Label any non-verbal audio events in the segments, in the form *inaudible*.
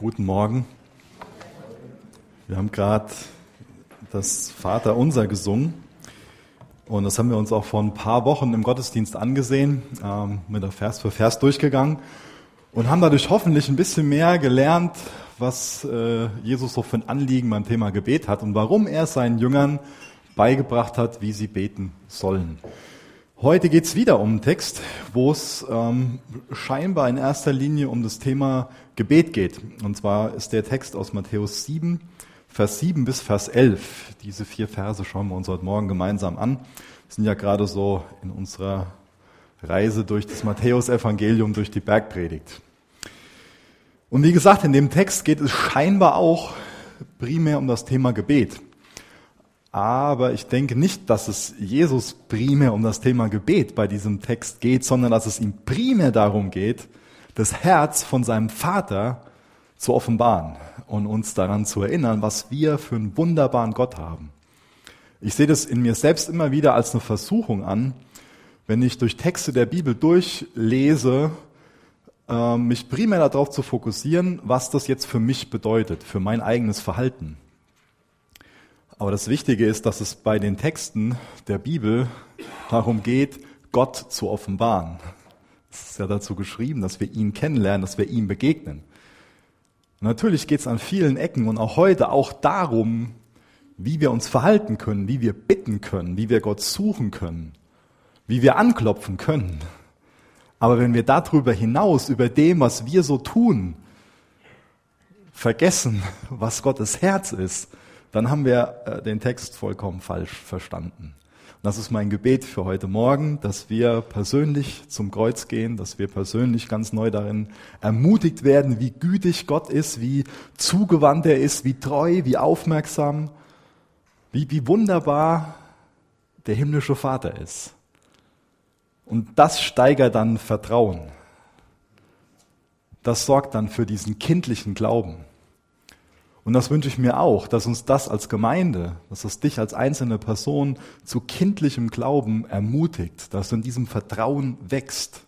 Guten Morgen. Wir haben gerade das Vater unser gesungen und das haben wir uns auch vor ein paar Wochen im Gottesdienst angesehen, ähm, mit der Vers für Vers durchgegangen und haben dadurch hoffentlich ein bisschen mehr gelernt, was äh, Jesus so für ein Anliegen beim Thema Gebet hat und warum er seinen Jüngern beigebracht hat, wie sie beten sollen. Heute geht es wieder um einen Text, wo es ähm, scheinbar in erster Linie um das Thema Gebet geht. Und zwar ist der Text aus Matthäus 7, Vers 7 bis Vers 11. Diese vier Verse schauen wir uns heute Morgen gemeinsam an. Wir sind ja gerade so in unserer Reise durch das Matthäusevangelium, durch die Bergpredigt. Und wie gesagt, in dem Text geht es scheinbar auch primär um das Thema Gebet. Aber ich denke nicht, dass es Jesus primär um das Thema Gebet bei diesem Text geht, sondern dass es ihm primär darum geht, das Herz von seinem Vater zu offenbaren und uns daran zu erinnern, was wir für einen wunderbaren Gott haben. Ich sehe das in mir selbst immer wieder als eine Versuchung an, wenn ich durch Texte der Bibel durchlese, äh, mich primär darauf zu fokussieren, was das jetzt für mich bedeutet, für mein eigenes Verhalten. Aber das Wichtige ist, dass es bei den Texten der Bibel darum geht, Gott zu offenbaren. Es ist ja dazu geschrieben, dass wir ihn kennenlernen, dass wir ihm begegnen. Und natürlich geht es an vielen Ecken und auch heute auch darum, wie wir uns verhalten können, wie wir bitten können, wie wir Gott suchen können, wie wir anklopfen können. Aber wenn wir darüber hinaus, über dem, was wir so tun, vergessen, was Gottes Herz ist, dann haben wir äh, den Text vollkommen falsch verstanden. Und das ist mein Gebet für heute Morgen, dass wir persönlich zum Kreuz gehen, dass wir persönlich ganz neu darin ermutigt werden, wie gütig Gott ist, wie zugewandt er ist, wie treu, wie aufmerksam, wie, wie wunderbar der himmlische Vater ist. Und das steigert dann Vertrauen. Das sorgt dann für diesen kindlichen Glauben. Und das wünsche ich mir auch, dass uns das als Gemeinde, dass es dich als einzelne Person zu kindlichem Glauben ermutigt, dass du in diesem Vertrauen wächst.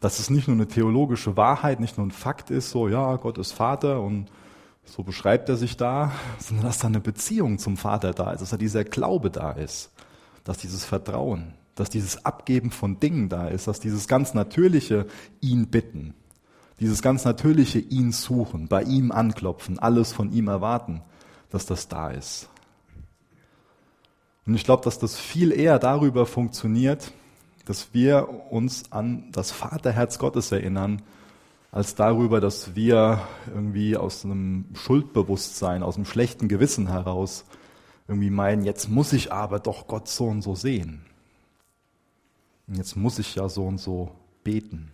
Dass es nicht nur eine theologische Wahrheit, nicht nur ein Fakt ist, so ja, Gott ist Vater und so beschreibt er sich da, *laughs* sondern dass da eine Beziehung zum Vater da ist, dass da dieser Glaube da ist, dass dieses Vertrauen, dass dieses Abgeben von Dingen da ist, dass dieses ganz natürliche ihn bitten, dieses ganz natürliche ihn suchen, bei ihm anklopfen, alles von ihm erwarten, dass das da ist. Und ich glaube, dass das viel eher darüber funktioniert, dass wir uns an das Vaterherz Gottes erinnern, als darüber, dass wir irgendwie aus einem Schuldbewusstsein, aus einem schlechten Gewissen heraus irgendwie meinen, jetzt muss ich aber doch Gott so und so sehen. Und jetzt muss ich ja so und so beten.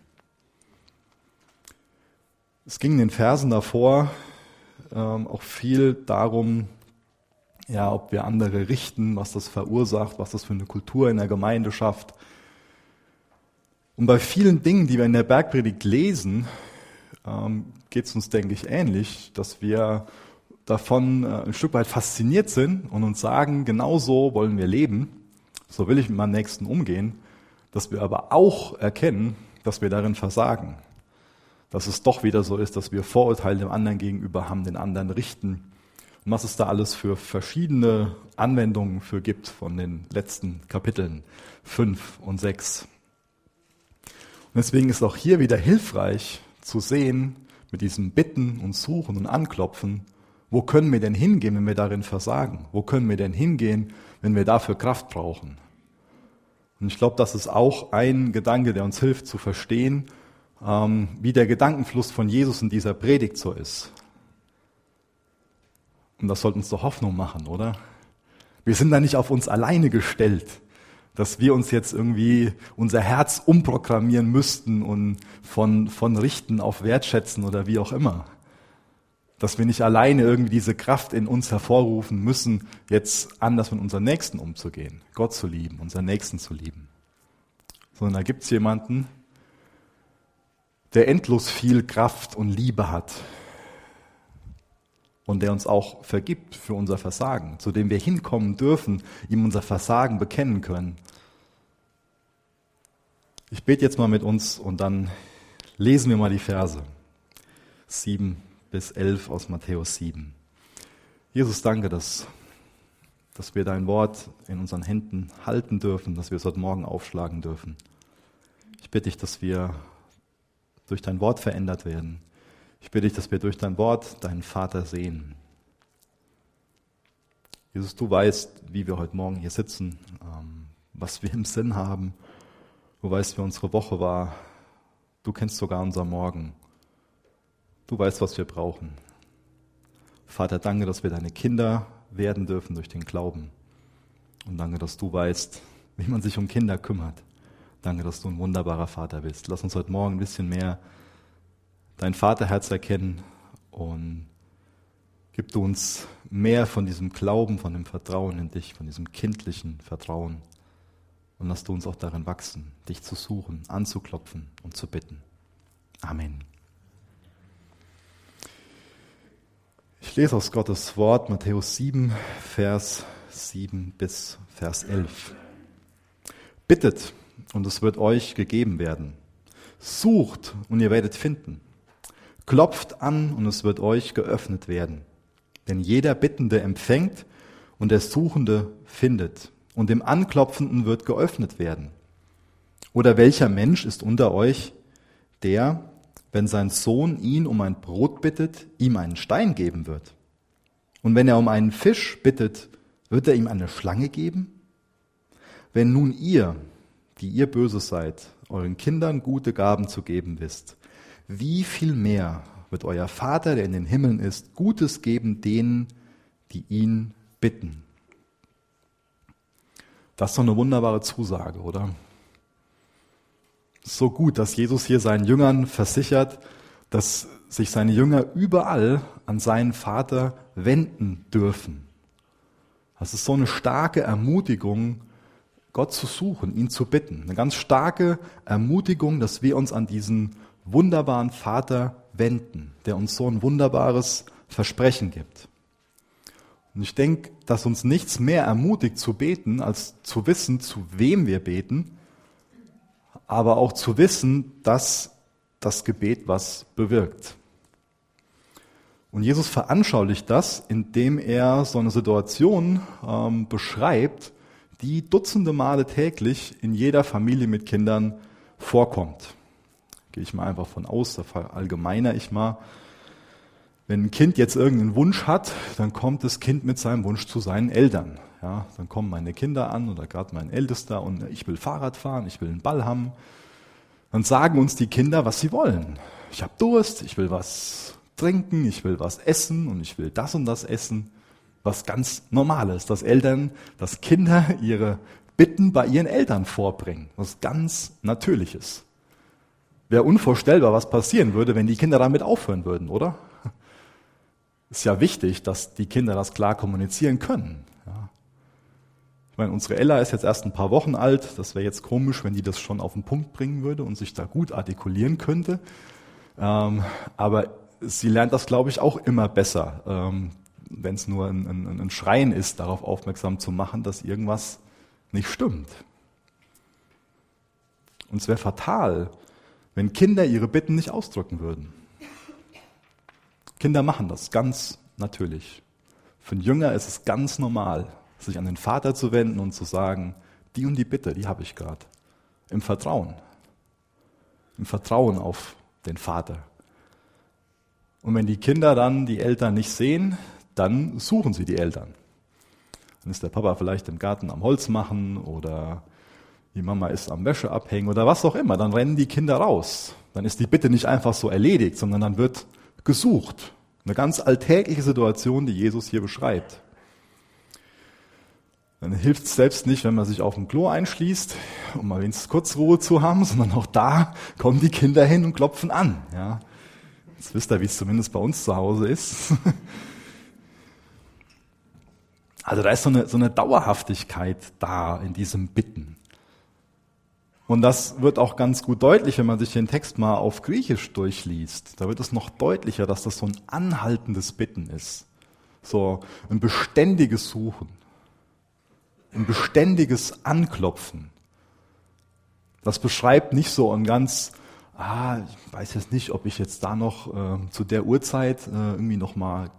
Es ging in den Versen davor ähm, auch viel darum, ja, ob wir andere richten, was das verursacht, was das für eine Kultur in der Gemeinde schafft. Und bei vielen Dingen, die wir in der Bergpredigt lesen, ähm, geht es uns, denke ich, ähnlich, dass wir davon äh, ein Stück weit fasziniert sind und uns sagen, genau so wollen wir leben, so will ich mit meinem Nächsten umgehen, dass wir aber auch erkennen, dass wir darin versagen dass es doch wieder so ist, dass wir Vorurteile dem anderen gegenüber haben, den anderen richten. Und was es da alles für verschiedene Anwendungen für gibt von den letzten Kapiteln fünf und sechs. Und deswegen ist auch hier wieder hilfreich zu sehen, mit diesem Bitten und Suchen und Anklopfen, wo können wir denn hingehen, wenn wir darin versagen? Wo können wir denn hingehen, wenn wir dafür Kraft brauchen? Und ich glaube, das ist auch ein Gedanke, der uns hilft zu verstehen, ähm, wie der Gedankenfluss von Jesus in dieser Predigt so ist. Und das sollte uns doch Hoffnung machen, oder? Wir sind da nicht auf uns alleine gestellt, dass wir uns jetzt irgendwie unser Herz umprogrammieren müssten und von, von richten auf wertschätzen oder wie auch immer. Dass wir nicht alleine irgendwie diese Kraft in uns hervorrufen müssen, jetzt anders mit unseren Nächsten umzugehen, Gott zu lieben, unseren Nächsten zu lieben. Sondern da gibt's jemanden, der endlos viel Kraft und Liebe hat und der uns auch vergibt für unser Versagen, zu dem wir hinkommen dürfen, ihm unser Versagen bekennen können. Ich bete jetzt mal mit uns und dann lesen wir mal die Verse. 7 bis 11 aus Matthäus 7. Jesus, danke, dass, dass wir dein Wort in unseren Händen halten dürfen, dass wir es heute Morgen aufschlagen dürfen. Ich bitte dich, dass wir durch dein Wort verändert werden. Ich bitte dich, dass wir durch dein Wort deinen Vater sehen. Jesus, du weißt, wie wir heute Morgen hier sitzen, ähm, was wir im Sinn haben. Du weißt, wie unsere Woche war. Du kennst sogar unser Morgen. Du weißt, was wir brauchen. Vater, danke, dass wir deine Kinder werden dürfen durch den Glauben. Und danke, dass du weißt, wie man sich um Kinder kümmert. Danke, dass du ein wunderbarer Vater bist. Lass uns heute Morgen ein bisschen mehr dein Vaterherz erkennen und gib du uns mehr von diesem Glauben, von dem Vertrauen in dich, von diesem kindlichen Vertrauen. Und lass du uns auch darin wachsen, dich zu suchen, anzuklopfen und zu bitten. Amen. Ich lese aus Gottes Wort Matthäus 7, Vers 7 bis Vers 11. Bittet und es wird euch gegeben werden. Sucht und ihr werdet finden. Klopft an und es wird euch geöffnet werden. Denn jeder Bittende empfängt und der Suchende findet. Und dem Anklopfenden wird geöffnet werden. Oder welcher Mensch ist unter euch, der, wenn sein Sohn ihn um ein Brot bittet, ihm einen Stein geben wird? Und wenn er um einen Fisch bittet, wird er ihm eine Schlange geben? Wenn nun ihr, die ihr böse seid, euren Kindern gute Gaben zu geben wisst, wie viel mehr wird euer Vater, der in den Himmeln ist, Gutes geben denen, die ihn bitten. Das ist doch eine wunderbare Zusage, oder? So gut, dass Jesus hier seinen Jüngern versichert, dass sich seine Jünger überall an seinen Vater wenden dürfen. Das ist so eine starke Ermutigung, Gott zu suchen, ihn zu bitten. Eine ganz starke Ermutigung, dass wir uns an diesen wunderbaren Vater wenden, der uns so ein wunderbares Versprechen gibt. Und ich denke, dass uns nichts mehr ermutigt zu beten, als zu wissen, zu wem wir beten, aber auch zu wissen, dass das Gebet was bewirkt. Und Jesus veranschaulicht das, indem er so eine Situation ähm, beschreibt, die dutzende Male täglich in jeder Familie mit Kindern vorkommt. Gehe ich mal einfach von aus, da verallgemeiner ich mal. Wenn ein Kind jetzt irgendeinen Wunsch hat, dann kommt das Kind mit seinem Wunsch zu seinen Eltern. Ja, dann kommen meine Kinder an oder gerade mein Ältester und ich will Fahrrad fahren, ich will einen Ball haben. Dann sagen uns die Kinder, was sie wollen. Ich habe Durst, ich will was trinken, ich will was essen und ich will das und das essen. Was ganz Normales, dass Eltern, dass Kinder ihre Bitten bei ihren Eltern vorbringen. Was ganz Natürliches. Wäre unvorstellbar, was passieren würde, wenn die Kinder damit aufhören würden, oder? Ist ja wichtig, dass die Kinder das klar kommunizieren können. Ja. Ich meine, unsere Ella ist jetzt erst ein paar Wochen alt. Das wäre jetzt komisch, wenn die das schon auf den Punkt bringen würde und sich da gut artikulieren könnte. Ähm, aber sie lernt das, glaube ich, auch immer besser, ähm, wenn es nur ein, ein, ein Schreien ist, darauf aufmerksam zu machen, dass irgendwas nicht stimmt. Und es wäre fatal, wenn Kinder ihre Bitten nicht ausdrücken würden. Kinder machen das ganz natürlich. Für einen Jünger ist es ganz normal, sich an den Vater zu wenden und zu sagen, die und die Bitte, die habe ich gerade. Im Vertrauen. Im Vertrauen auf den Vater. Und wenn die Kinder dann die Eltern nicht sehen, dann suchen sie die Eltern. Dann ist der Papa vielleicht im Garten am Holz machen oder die Mama ist am Wäsche abhängen oder was auch immer, dann rennen die Kinder raus. Dann ist die Bitte nicht einfach so erledigt, sondern dann wird gesucht. Eine ganz alltägliche Situation, die Jesus hier beschreibt. Dann hilft es selbst nicht, wenn man sich auf dem Klo einschließt, um mal wenigstens kurz Ruhe zu haben, *laughs* sondern auch da kommen die Kinder hin und klopfen an. Ja. Jetzt wisst ihr, wie es zumindest bei uns zu Hause ist. *laughs* Also da ist so eine, so eine Dauerhaftigkeit da in diesem Bitten. Und das wird auch ganz gut deutlich, wenn man sich den Text mal auf Griechisch durchliest. Da wird es noch deutlicher, dass das so ein anhaltendes Bitten ist. So ein beständiges Suchen. Ein beständiges Anklopfen. Das beschreibt nicht so ein ganz ah, ich weiß jetzt nicht, ob ich jetzt da noch äh, zu der Uhrzeit äh, irgendwie noch mal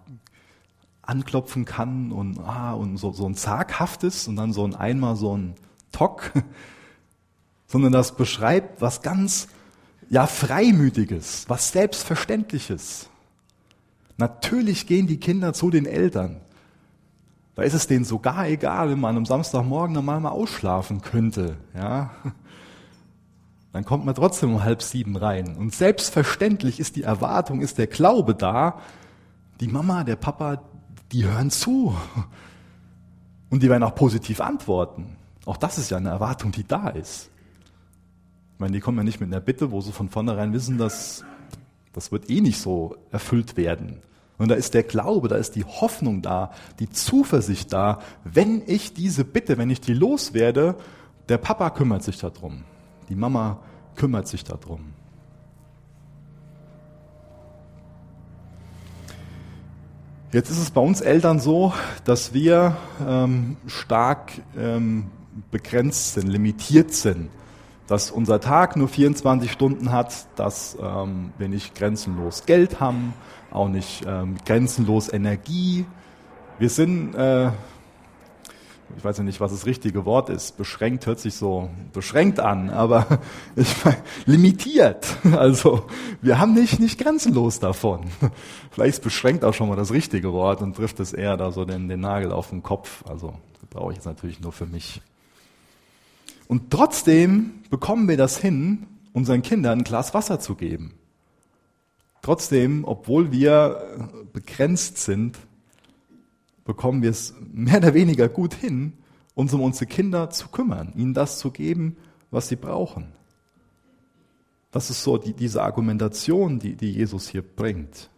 anklopfen kann und, ah, und so, so ein zaghaftes und dann so ein einmal so ein Tock, *laughs* sondern das beschreibt was ganz, ja, freimütiges, was selbstverständliches. Natürlich gehen die Kinder zu den Eltern. Da ist es denen sogar egal, wenn man am Samstagmorgen normal mal ausschlafen könnte, ja. *laughs* Dann kommt man trotzdem um halb sieben rein. Und selbstverständlich ist die Erwartung, ist der Glaube da. Die Mama, der Papa, die hören zu. Und die werden auch positiv antworten. Auch das ist ja eine Erwartung, die da ist. Ich meine, die kommen ja nicht mit einer Bitte, wo sie von vornherein wissen, dass das wird eh nicht so erfüllt werden. Und da ist der Glaube, da ist die Hoffnung da, die Zuversicht da, wenn ich diese Bitte, wenn ich die loswerde, der Papa kümmert sich darum, die Mama kümmert sich darum. Jetzt ist es bei uns Eltern so, dass wir ähm, stark ähm, begrenzt sind, limitiert sind. Dass unser Tag nur 24 Stunden hat, dass ähm, wir nicht grenzenlos Geld haben, auch nicht ähm, grenzenlos Energie. Wir sind äh, ich weiß ja nicht, was das richtige Wort ist. Beschränkt hört sich so beschränkt an, aber *laughs* ich meine, limitiert. Also wir haben nicht, nicht grenzenlos davon. Vielleicht ist beschränkt auch schon mal das richtige Wort und trifft es eher da so den, den Nagel auf den Kopf. Also brauche ich jetzt natürlich nur für mich. Und trotzdem bekommen wir das hin, unseren Kindern ein Glas Wasser zu geben. Trotzdem, obwohl wir begrenzt sind, bekommen wir es mehr oder weniger gut hin, uns um unsere Kinder zu kümmern, ihnen das zu geben, was sie brauchen. Das ist so die, diese Argumentation, die, die Jesus hier bringt.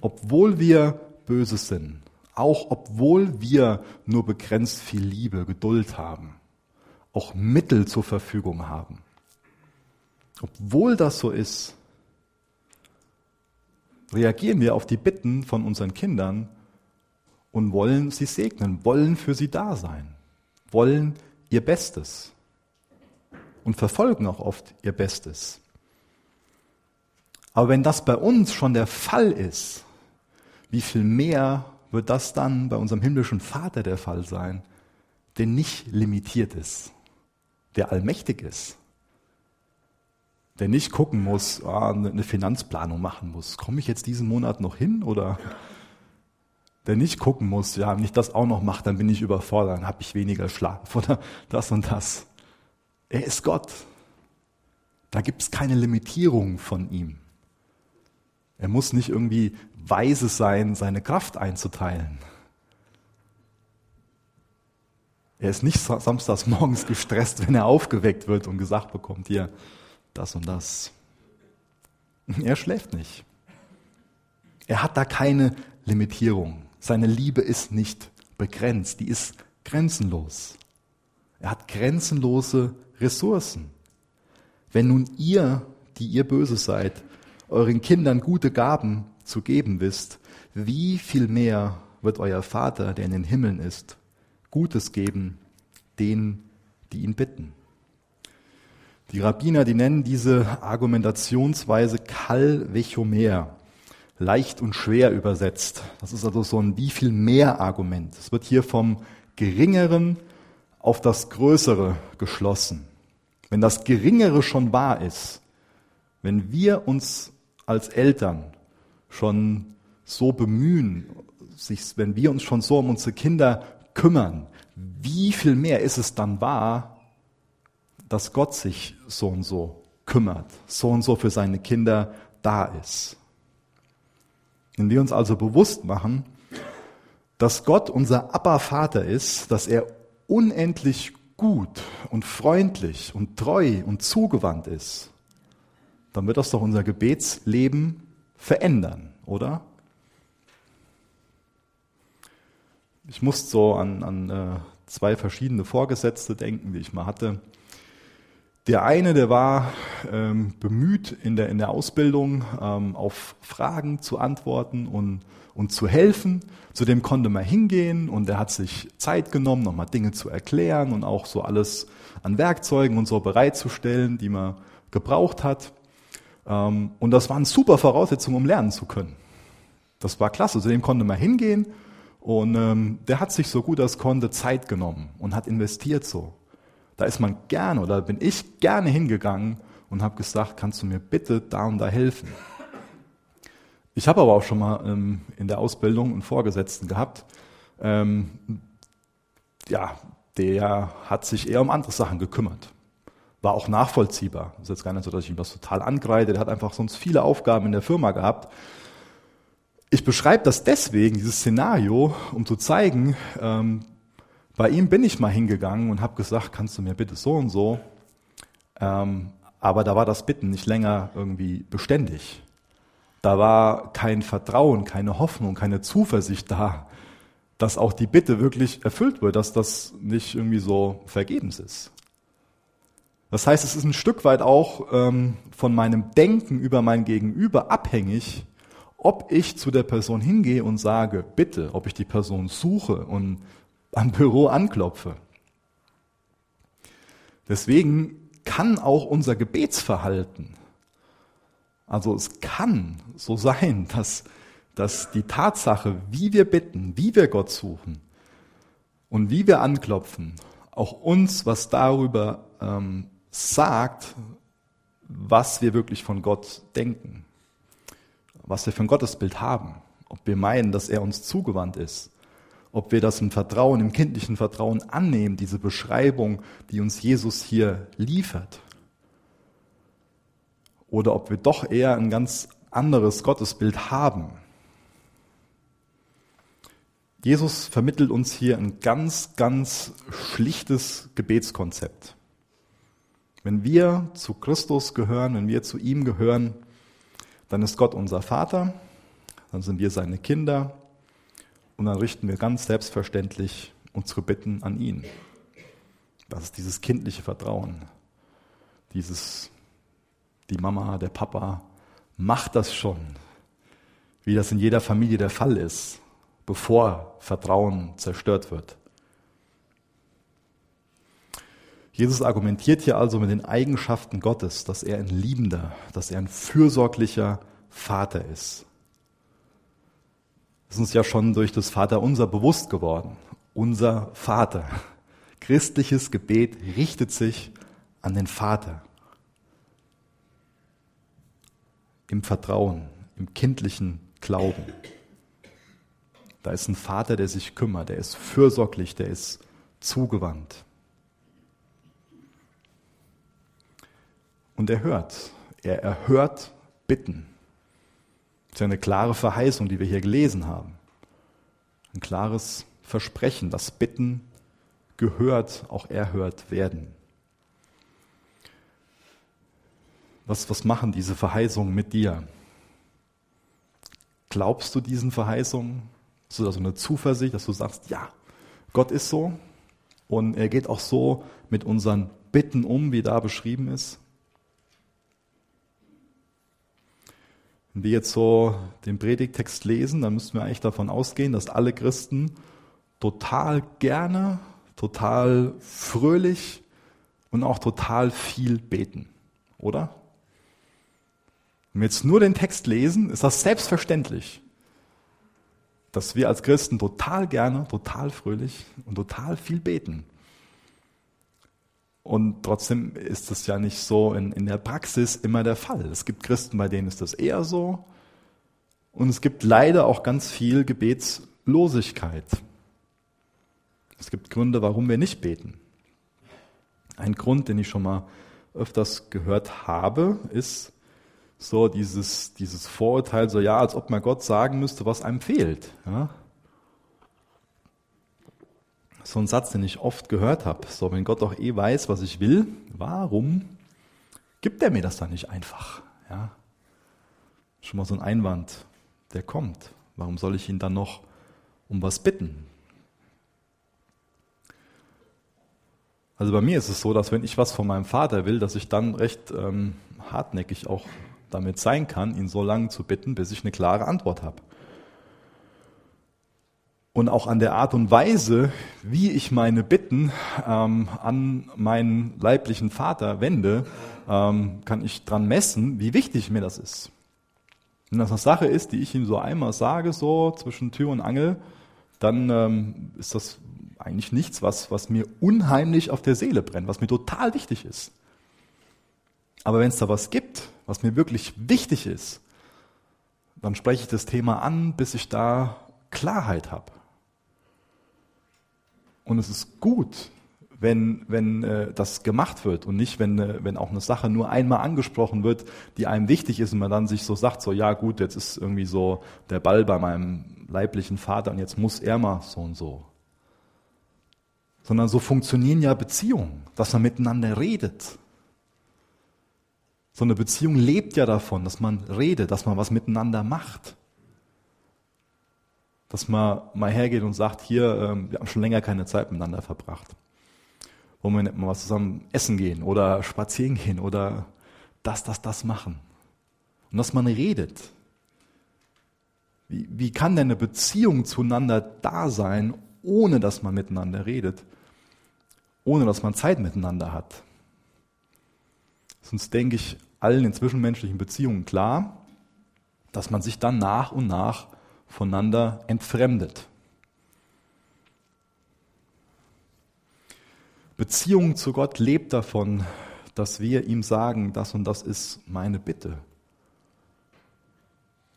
Obwohl wir böse sind, auch obwohl wir nur begrenzt viel Liebe, Geduld haben, auch Mittel zur Verfügung haben, obwohl das so ist, reagieren wir auf die Bitten von unseren Kindern und wollen sie segnen, wollen für sie da sein, wollen ihr Bestes und verfolgen auch oft ihr Bestes. Aber wenn das bei uns schon der Fall ist, wie viel mehr wird das dann bei unserem himmlischen Vater der Fall sein, der nicht limitiert ist, der allmächtig ist, der nicht gucken muss, ah, eine Finanzplanung machen muss. Komme ich jetzt diesen Monat noch hin oder der nicht gucken muss, ja, wenn ich das auch noch mache, dann bin ich überfordert, dann habe ich weniger Schlaf *laughs* oder das und das. Er ist Gott. Da gibt es keine Limitierung von ihm. Er muss nicht irgendwie weise sein, seine Kraft einzuteilen. Er ist nicht samstags *laughs* morgens gestresst, wenn er aufgeweckt wird und gesagt bekommt, hier, das und das. Er schläft nicht. Er hat da keine Limitierung. Seine Liebe ist nicht begrenzt, die ist grenzenlos. Er hat grenzenlose Ressourcen. Wenn nun ihr, die ihr böse seid, euren Kindern gute Gaben zu geben wisst, wie viel mehr wird euer Vater, der in den Himmeln ist, Gutes geben denen, die ihn bitten. Die Rabbiner, die nennen diese Argumentationsweise Kal Vechomer leicht und schwer übersetzt. Das ist also so ein wie viel mehr Argument. Es wird hier vom Geringeren auf das Größere geschlossen. Wenn das Geringere schon wahr ist, wenn wir uns als Eltern schon so bemühen, sich, wenn wir uns schon so um unsere Kinder kümmern, wie viel mehr ist es dann wahr, dass Gott sich so und so kümmert, so und so für seine Kinder da ist. Wenn wir uns also bewusst machen, dass Gott unser Abba-Vater ist, dass er unendlich gut und freundlich und treu und zugewandt ist, dann wird das doch unser Gebetsleben verändern, oder? Ich muss so an, an äh, zwei verschiedene Vorgesetzte denken, die ich mal hatte. Der eine, der war ähm, bemüht in der, in der Ausbildung ähm, auf Fragen zu antworten und, und zu helfen. Zu dem konnte man hingehen und er hat sich Zeit genommen, nochmal Dinge zu erklären und auch so alles an Werkzeugen und so bereitzustellen, die man gebraucht hat. Ähm, und das waren super Voraussetzungen, um lernen zu können. Das war klasse. Zu dem konnte man hingehen und ähm, der hat sich so gut als konnte Zeit genommen und hat investiert so. Da ist man gerne oder bin ich gerne hingegangen und habe gesagt, kannst du mir bitte da und da helfen? Ich habe aber auch schon mal ähm, in der Ausbildung einen Vorgesetzten gehabt, ähm, ja, der hat sich eher um andere Sachen gekümmert. War auch nachvollziehbar. Ist jetzt gar nicht so, dass ich ihm das total angreide. Der hat einfach sonst viele Aufgaben in der Firma gehabt. Ich beschreibe das deswegen, dieses Szenario, um zu zeigen, ähm, bei ihm bin ich mal hingegangen und habe gesagt, kannst du mir bitte so und so. Ähm, aber da war das Bitten nicht länger irgendwie beständig. Da war kein Vertrauen, keine Hoffnung, keine Zuversicht da, dass auch die Bitte wirklich erfüllt wird, dass das nicht irgendwie so vergebens ist. Das heißt, es ist ein Stück weit auch ähm, von meinem Denken über mein Gegenüber abhängig, ob ich zu der Person hingehe und sage, bitte, ob ich die Person suche und am Büro anklopfe. Deswegen kann auch unser Gebetsverhalten, also es kann so sein, *laughs* dass dass die Tatsache, wie wir bitten, wie wir Gott suchen und wie wir anklopfen, auch uns was darüber ähm, sagt, was wir wirklich von Gott denken, was wir für ein Gottesbild haben, ob wir meinen, dass er uns zugewandt ist, ob wir das im Vertrauen, im kindlichen Vertrauen annehmen, diese Beschreibung, die uns Jesus hier liefert, oder ob wir doch eher ein ganz anderes Gottesbild haben. Jesus vermittelt uns hier ein ganz, ganz schlichtes Gebetskonzept. Wenn wir zu Christus gehören, wenn wir zu ihm gehören, dann ist Gott unser Vater, dann sind wir seine Kinder und dann richten wir ganz selbstverständlich unsere Bitten an ihn. Das ist dieses kindliche Vertrauen, dieses, die Mama, der Papa macht das schon, wie das in jeder Familie der Fall ist bevor Vertrauen zerstört wird. Jesus argumentiert hier also mit den Eigenschaften Gottes, dass er ein liebender, dass er ein fürsorglicher Vater ist. Ist uns ja schon durch das Vaterunser bewusst geworden. Unser Vater. Christliches Gebet richtet sich an den Vater. Im Vertrauen, im kindlichen Glauben. Da ist ein Vater, der sich kümmert, der ist fürsorglich, der ist zugewandt. Und er hört. Er erhört Bitten. Ist ja eine klare Verheißung, die wir hier gelesen haben. Ein klares Versprechen, dass Bitten gehört, auch erhört werden. Was, was machen diese Verheißungen mit dir? Glaubst du diesen Verheißungen? Hast du da so eine Zuversicht, dass du sagst, ja, Gott ist so und er geht auch so mit unseren Bitten um, wie da beschrieben ist? Wenn wir jetzt so den Predigtext lesen, dann müssten wir eigentlich davon ausgehen, dass alle Christen total gerne, total fröhlich und auch total viel beten, oder? Wenn wir jetzt nur den Text lesen, ist das selbstverständlich dass wir als Christen total gerne, total fröhlich und total viel beten. Und trotzdem ist das ja nicht so in, in der Praxis immer der Fall. Es gibt Christen, bei denen ist das eher so. Und es gibt leider auch ganz viel Gebetslosigkeit. Es gibt Gründe, warum wir nicht beten. Ein Grund, den ich schon mal öfters gehört habe, ist, so dieses, dieses Vorurteil, so ja, als ob man Gott sagen müsste, was einem fehlt. Ja? So ein Satz, den ich oft gehört habe. So, wenn Gott doch eh weiß, was ich will, warum gibt er mir das dann nicht einfach? Ja? Schon mal so ein Einwand, der kommt. Warum soll ich ihn dann noch um was bitten? Also bei mir ist es so, dass wenn ich was von meinem Vater will, dass ich dann recht ähm, hartnäckig auch damit sein kann, ihn so lange zu bitten, bis ich eine klare Antwort habe. Und auch an der Art und Weise, wie ich meine Bitten ähm, an meinen leiblichen Vater wende, ähm, kann ich dran messen, wie wichtig mir das ist. Wenn das eine Sache ist, die ich ihm so einmal sage, so zwischen Tür und Angel, dann ähm, ist das eigentlich nichts, was, was mir unheimlich auf der Seele brennt, was mir total wichtig ist. Aber wenn es da was gibt, was mir wirklich wichtig ist, dann spreche ich das Thema an, bis ich da Klarheit habe. Und es ist gut, wenn, wenn äh, das gemacht wird und nicht, wenn, äh, wenn auch eine Sache nur einmal angesprochen wird, die einem wichtig ist und man dann sich so sagt, so ja gut, jetzt ist irgendwie so der Ball bei meinem leiblichen Vater und jetzt muss er mal so und so. Sondern so funktionieren ja Beziehungen, dass man miteinander redet. So eine Beziehung lebt ja davon, dass man redet, dass man was miteinander macht. Dass man mal hergeht und sagt, hier, ähm, wir haben schon länger keine Zeit miteinander verbracht. Wollen wir nicht mal was zusammen essen gehen oder spazieren gehen oder das, das, das machen. Und dass man redet. Wie, wie kann denn eine Beziehung zueinander da sein, ohne dass man miteinander redet? Ohne dass man Zeit miteinander hat? Sonst denke ich, allen in zwischenmenschlichen Beziehungen klar, dass man sich dann nach und nach voneinander entfremdet. Beziehung zu Gott lebt davon, dass wir ihm sagen, das und das ist meine Bitte.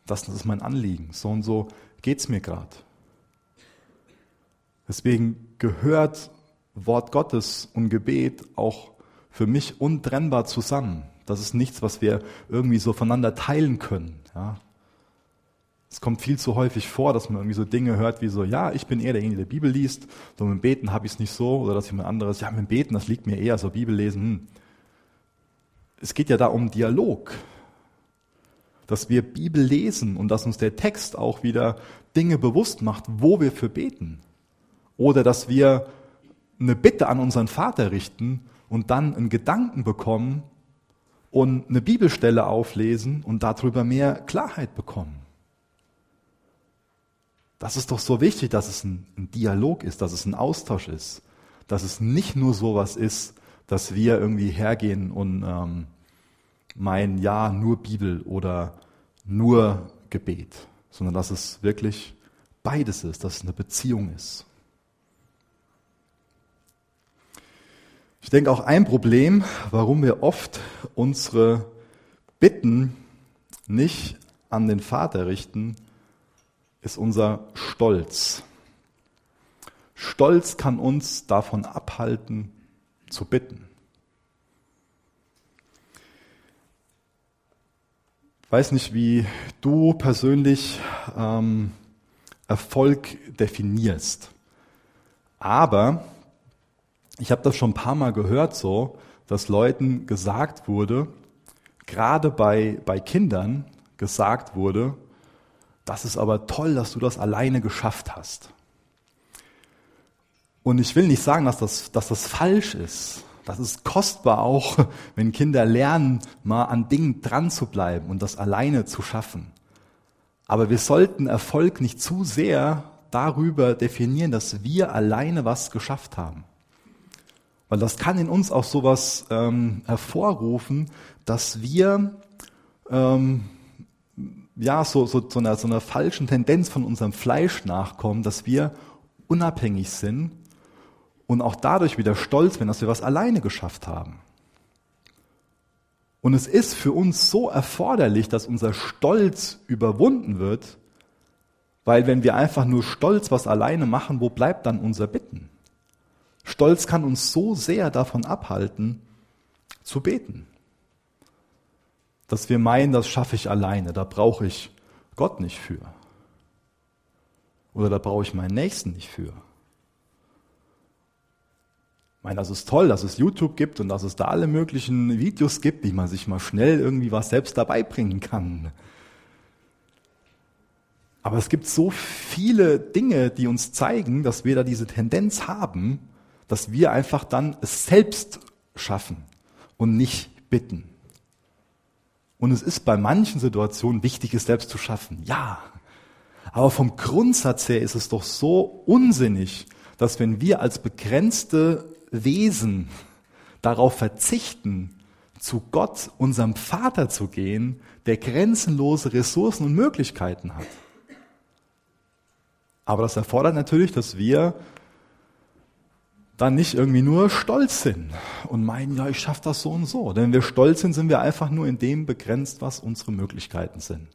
Das, das ist mein Anliegen. So und so geht es mir gerade. Deswegen gehört Wort Gottes und Gebet auch für mich untrennbar zusammen. Das ist nichts, was wir irgendwie so voneinander teilen können. Ja. Es kommt viel zu häufig vor, dass man irgendwie so Dinge hört wie so, ja, ich bin eher derjenige, der Bibel liest, so mit dem Beten habe ich es nicht so, oder dass jemand anderes, ja, mit dem Beten, das liegt mir eher, so Bibel lesen. Hm. Es geht ja da um Dialog, dass wir Bibel lesen und dass uns der Text auch wieder Dinge bewusst macht, wo wir für beten. Oder dass wir eine Bitte an unseren Vater richten und dann einen Gedanken bekommen und eine Bibelstelle auflesen und darüber mehr Klarheit bekommen. Das ist doch so wichtig, dass es ein, Dialog ist, dass es ein Austausch ist, dass es nicht nur sowas ist, dass wir irgendwie hergehen und ähm, meinen, ja, nur Bibel oder nur Gebet, sondern dass es wirklich beides ist, dass es eine Beziehung ist. Ich denke auch ein Problem, warum wir oft unsere Bitten nicht an den Vater richten, ist unser Stolz. Stolz kann uns davon abhalten, zu bitten. Ich weiß nicht, wie du persönlich ähm, Erfolg definierst, aber ich habe das schon ein paar Mal gehört, so, dass Leuten gesagt wurde, gerade bei, bei Kindern gesagt wurde, das ist aber toll, dass du das alleine geschafft hast. Und ich will nicht sagen, dass das, dass das falsch ist. Das ist kostbar auch, *laughs* wenn Kinder lernen, mal an Dingen dran zu bleiben und das alleine zu schaffen. Aber wir sollten Erfolg nicht zu sehr darüber definieren, dass wir alleine was geschafft haben. Weil das kann in uns auch sowas ähm, hervorrufen, dass wir ähm, ja, so, so, so, einer, so einer falschen Tendenz von unserem Fleisch nachkommen, dass wir unabhängig sind und auch dadurch wieder stolz werden, dass wir was alleine geschafft haben. Und es ist für uns so erforderlich, dass unser Stolz überwunden wird, weil wenn wir einfach nur stolz was alleine machen, wo bleibt dann unser Bitten? Stolz kann uns so sehr davon abhalten, zu beten dass wir meinen, das schaffe ich alleine, da brauche ich Gott nicht für. Oder da brauche ich meinen Nächsten nicht für. Ich meine, das ist toll, dass es YouTube gibt und dass es da alle möglichen Videos gibt, wie man sich mal schnell irgendwie was selbst dabei bringen kann. Aber es gibt so viele Dinge, die uns zeigen, dass wir da diese Tendenz haben, dass wir einfach dann es selbst schaffen und nicht bitten. Und es ist bei manchen Situationen wichtig, es selbst zu schaffen. Ja. Aber vom Grundsatz her ist es doch so unsinnig, dass wenn wir als begrenzte Wesen darauf verzichten, zu Gott, unserem Vater zu gehen, der grenzenlose Ressourcen und Möglichkeiten hat. Aber das erfordert natürlich, dass wir dann nicht irgendwie nur stolz sind und meinen, ja, ich schaffe das so und so. Denn wenn wir stolz sind, sind wir einfach nur in dem begrenzt, was unsere Möglichkeiten sind.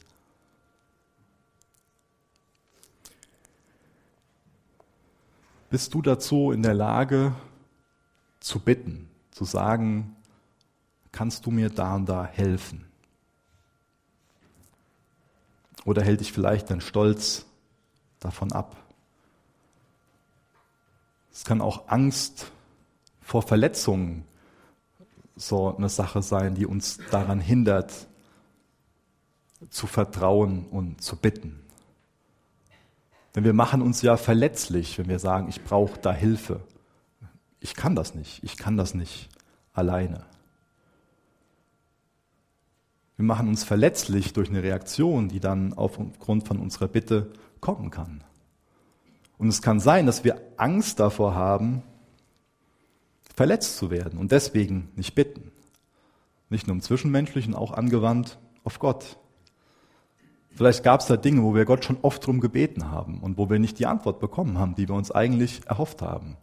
Bist du dazu in der Lage zu bitten, zu sagen, kannst du mir da und da helfen? Oder hält dich vielleicht dein Stolz davon ab? Es kann auch Angst vor Verletzungen so eine Sache sein, die uns daran hindert, zu vertrauen und zu bitten. Denn wir machen uns ja verletzlich, wenn wir sagen, ich brauche da Hilfe. Ich kann das nicht, ich kann das nicht alleine. Wir machen uns verletzlich durch eine Reaktion, die dann aufgrund von unserer Bitte kommen kann. Und es kann sein, dass wir Angst davor haben, verletzt zu werden und deswegen nicht bitten. Nicht nur im Zwischenmenschlichen, auch angewandt auf Gott. Vielleicht gab es da Dinge, wo wir Gott schon oft drum gebeten haben und wo wir nicht die Antwort bekommen haben, die wir uns eigentlich erhofft haben.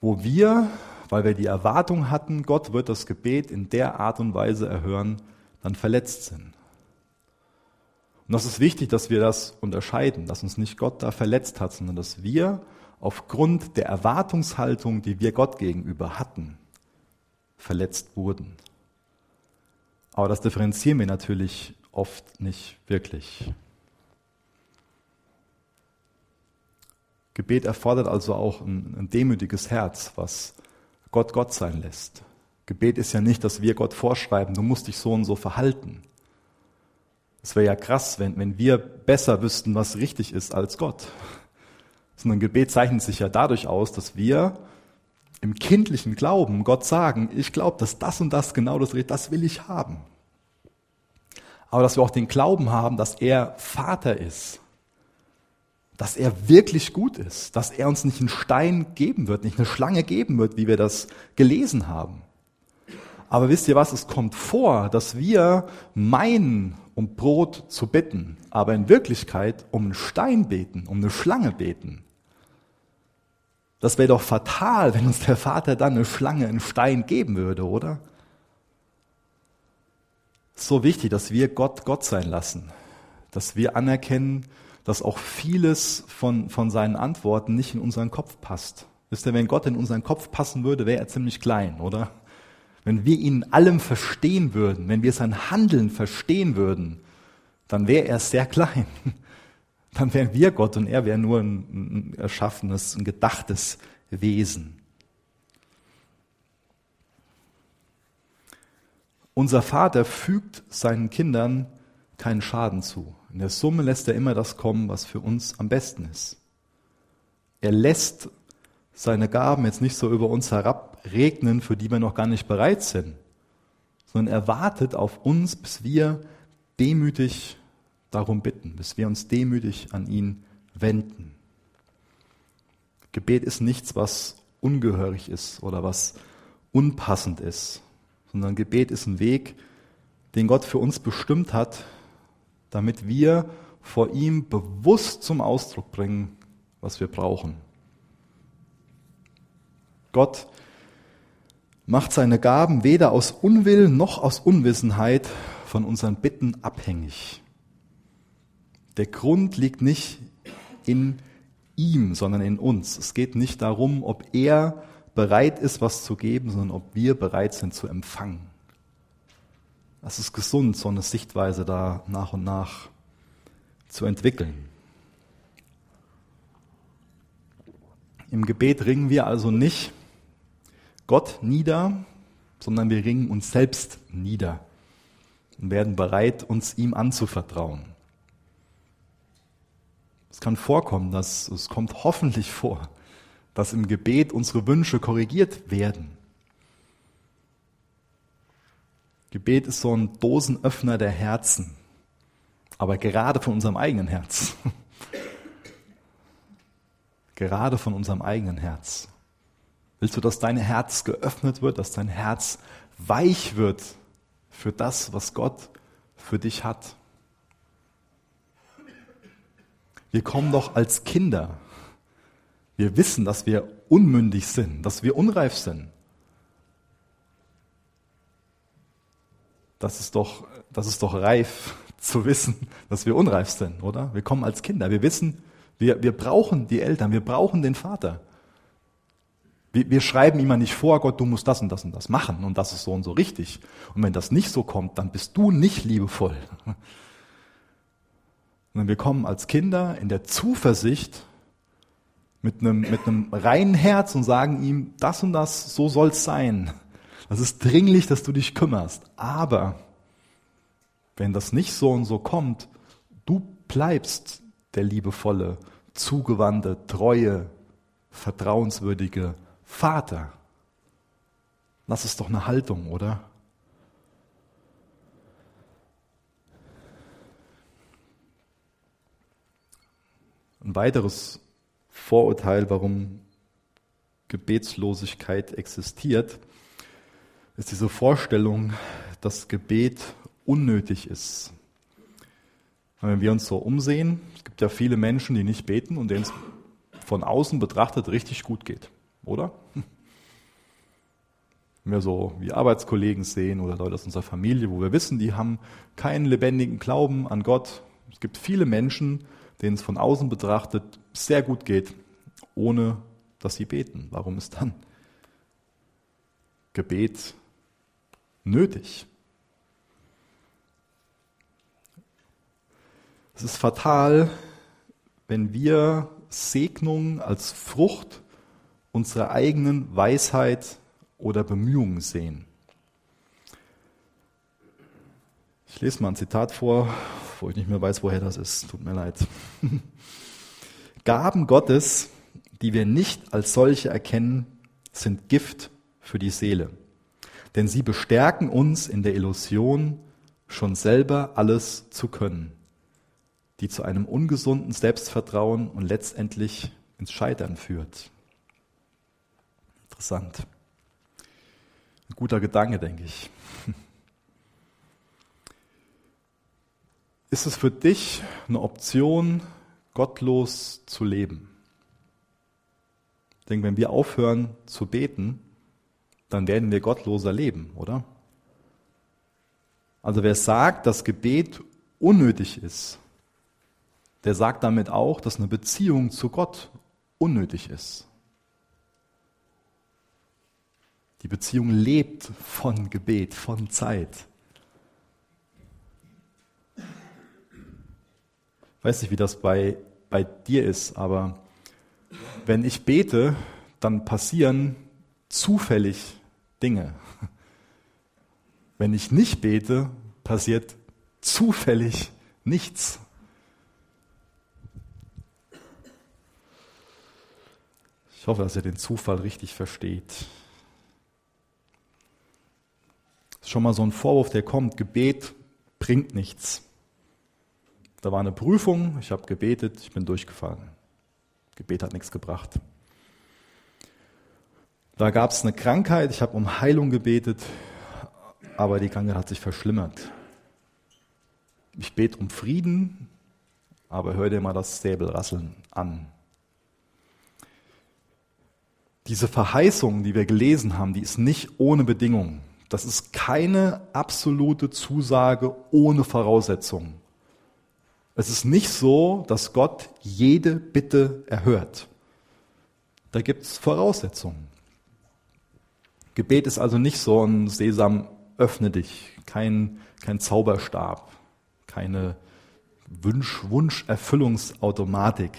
Wo wir, weil wir die Erwartung hatten, Gott wird das Gebet in der Art und Weise erhören, dann verletzt sind. Und das ist wichtig, dass wir das unterscheiden, dass uns nicht Gott da verletzt hat, sondern dass wir aufgrund der Erwartungshaltung, die wir Gott gegenüber hatten, verletzt wurden. Aber das differenzieren wir natürlich oft nicht wirklich. Gebet erfordert also auch ein, ein, demütiges Herz, was Gott Gott sein lässt. Gebet ist ja nicht, dass wir Gott vorschreiben, du musst dich so und so verhalten. Es wäre ja krass, wenn, wenn wir besser wüssten, was richtig ist als Gott. Sondern Gebet zeichnet sich ja dadurch aus, dass wir im kindlichen Glauben Gott sagen, ich glaube, dass das und das genau das ist, das will ich haben. Aber dass wir auch den Glauben haben, dass er Vater ist, dass er wirklich gut ist, dass er uns nicht einen Stein geben wird, nicht eine Schlange geben wird, wie wir das gelesen haben. Aber wisst ihr was, es kommt vor, dass wir meinen, um Brot zu bitten, aber in Wirklichkeit um einen Stein beten, um eine Schlange beten. Das wäre doch fatal, wenn uns der Vater dann eine Schlange, einen Stein geben würde, oder? So wichtig, dass wir Gott Gott sein lassen, dass wir anerkennen, dass auch vieles von, von seinen Antworten nicht in unseren Kopf passt. Wisst ihr, wenn Gott in unseren Kopf passen würde, wäre er ziemlich klein, oder? Wenn wir ihn in allem verstehen würden, wenn wir sein Handeln verstehen würden, dann wäre er sehr klein. *laughs* Dann wären wir Gott und er wäre nur ein, ein erschaffenes, ein gedachtes Wesen. Unser Vater fügt seinen Kindern keinen Schaden zu. In der Summe lässt er immer das kommen, was für uns am besten ist. Er lässt seine Gaben jetzt nicht so über uns herabregnen, für die wir noch gar nicht bereit sind, sondern er wartet auf uns, bis wir demütig darum bitten, bis wir uns demütig an ihn wenden. Gebet ist nichts, was ungehörig ist oder was unpassend ist, sondern Gebet ist ein Weg, den Gott für uns bestimmt hat, damit wir vor ihm bewusst zum Ausdruck bringen, was wir brauchen. Gott macht seine Gaben weder aus Unwillen noch aus Unwissenheit von unseren Bitten abhängig. Der Grund liegt nicht in ihm, sondern in uns. Es geht nicht darum, ob er bereit ist, was zu geben, sondern ob wir bereit sind zu empfangen. Es ist gesund, so eine Sichtweise da nach und nach zu entwickeln. Im Gebet ringen wir also nicht Gott nieder, sondern wir ringen uns selbst nieder und werden bereit, uns ihm anzuvertrauen. Es kann vorkommen, dass es kommt hoffentlich vor, dass im Gebet unsere Wünsche korrigiert werden. Gebet ist so ein Dosenöffner der Herzen. aber gerade von unserem eigenen Herz. *laughs* gerade von unserem eigenen Herz. Willst du, dass dein Herz geöffnet wird, dass dein Herz weich wird für das, was Gott für dich hat? Wir kommen doch als Kinder. Wir wissen, dass wir unmündig sind, dass wir unreif sind. Das ist doch, das ist doch reif *laughs* zu wissen, dass wir unreif sind, oder? Wir kommen als Kinder. Wir wissen, wir, wir brauchen die Eltern, wir brauchen den Vater. Wir, wir schreiben immer nicht vor, Gott, du musst das und das und das machen und das ist so und so richtig. Und wenn das nicht so kommt, dann bist du nicht liebevoll. *laughs* Sondern wir kommen als Kinder in der Zuversicht mit einem, mit einem reinen Herz und sagen ihm, das und das, so soll's sein. Das ist dringlich, dass du dich kümmerst. Aber wenn das nicht so und so kommt, du bleibst der liebevolle, zugewandte, treue, vertrauenswürdige Vater. Das ist doch eine Haltung, oder? Ein weiteres Vorurteil, warum Gebetslosigkeit existiert, ist diese Vorstellung, dass Gebet unnötig ist. Wenn wir uns so umsehen, es gibt ja viele Menschen, die nicht beten und denen es von außen betrachtet richtig gut geht, oder? Wir so wie Arbeitskollegen sehen oder Leute aus unserer Familie, wo wir wissen, die haben keinen lebendigen Glauben an Gott. Es gibt viele Menschen, denen es von außen betrachtet sehr gut geht, ohne dass sie beten. Warum ist dann Gebet nötig? Es ist fatal, wenn wir Segnung als Frucht unserer eigenen Weisheit oder Bemühungen sehen. Ich lese mal ein Zitat vor, wo ich nicht mehr weiß, woher das ist. Tut mir leid. *laughs* Gaben Gottes, die wir nicht als solche erkennen, sind Gift für die Seele. Denn sie bestärken uns in der Illusion, schon selber alles zu können, die zu einem ungesunden Selbstvertrauen und letztendlich ins Scheitern führt. Interessant. Ein guter Gedanke, denke ich. Ist es für dich eine Option, gottlos zu leben? Ich denke, wenn wir aufhören zu beten, dann werden wir gottloser leben, oder? Also wer sagt, dass Gebet unnötig ist, der sagt damit auch, dass eine Beziehung zu Gott unnötig ist. Die Beziehung lebt von Gebet, von Zeit. Ich weiß nicht, wie das bei, bei dir ist, aber wenn ich bete, dann passieren zufällig Dinge. Wenn ich nicht bete, passiert zufällig nichts. Ich hoffe, dass ihr den Zufall richtig versteht. Das ist schon mal so ein Vorwurf, der kommt. Gebet bringt nichts. Da war eine Prüfung, ich habe gebetet, ich bin durchgefallen. Gebet hat nichts gebracht. Da gab es eine Krankheit, ich habe um Heilung gebetet, aber die Krankheit hat sich verschlimmert. Ich bete um Frieden, aber hör dir mal das Säbelrasseln an. Diese Verheißung, die wir gelesen haben, die ist nicht ohne Bedingung. Das ist keine absolute Zusage ohne Voraussetzung. Es ist nicht so, dass Gott jede Bitte erhört. Da gibt es Voraussetzungen. Gebet ist also nicht so ein Sesam, öffne dich, kein, kein Zauberstab, keine Wunsch, Wunscherfüllungsautomatik.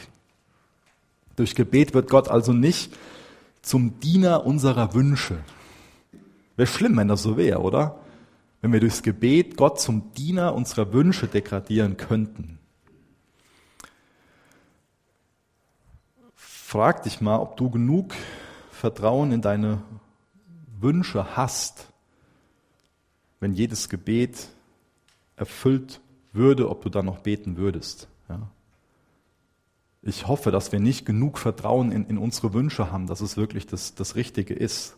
Durch Gebet wird Gott also nicht zum Diener unserer Wünsche. Wäre schlimm, wenn das so wäre, oder? Wenn wir durchs Gebet Gott zum Diener unserer Wünsche degradieren könnten. Frag dich mal, ob du genug Vertrauen in deine Wünsche hast, wenn jedes Gebet erfüllt würde, ob du dann noch beten würdest. Ja? Ich hoffe, dass wir nicht genug Vertrauen in, in unsere Wünsche haben, dass es wirklich das, das Richtige ist.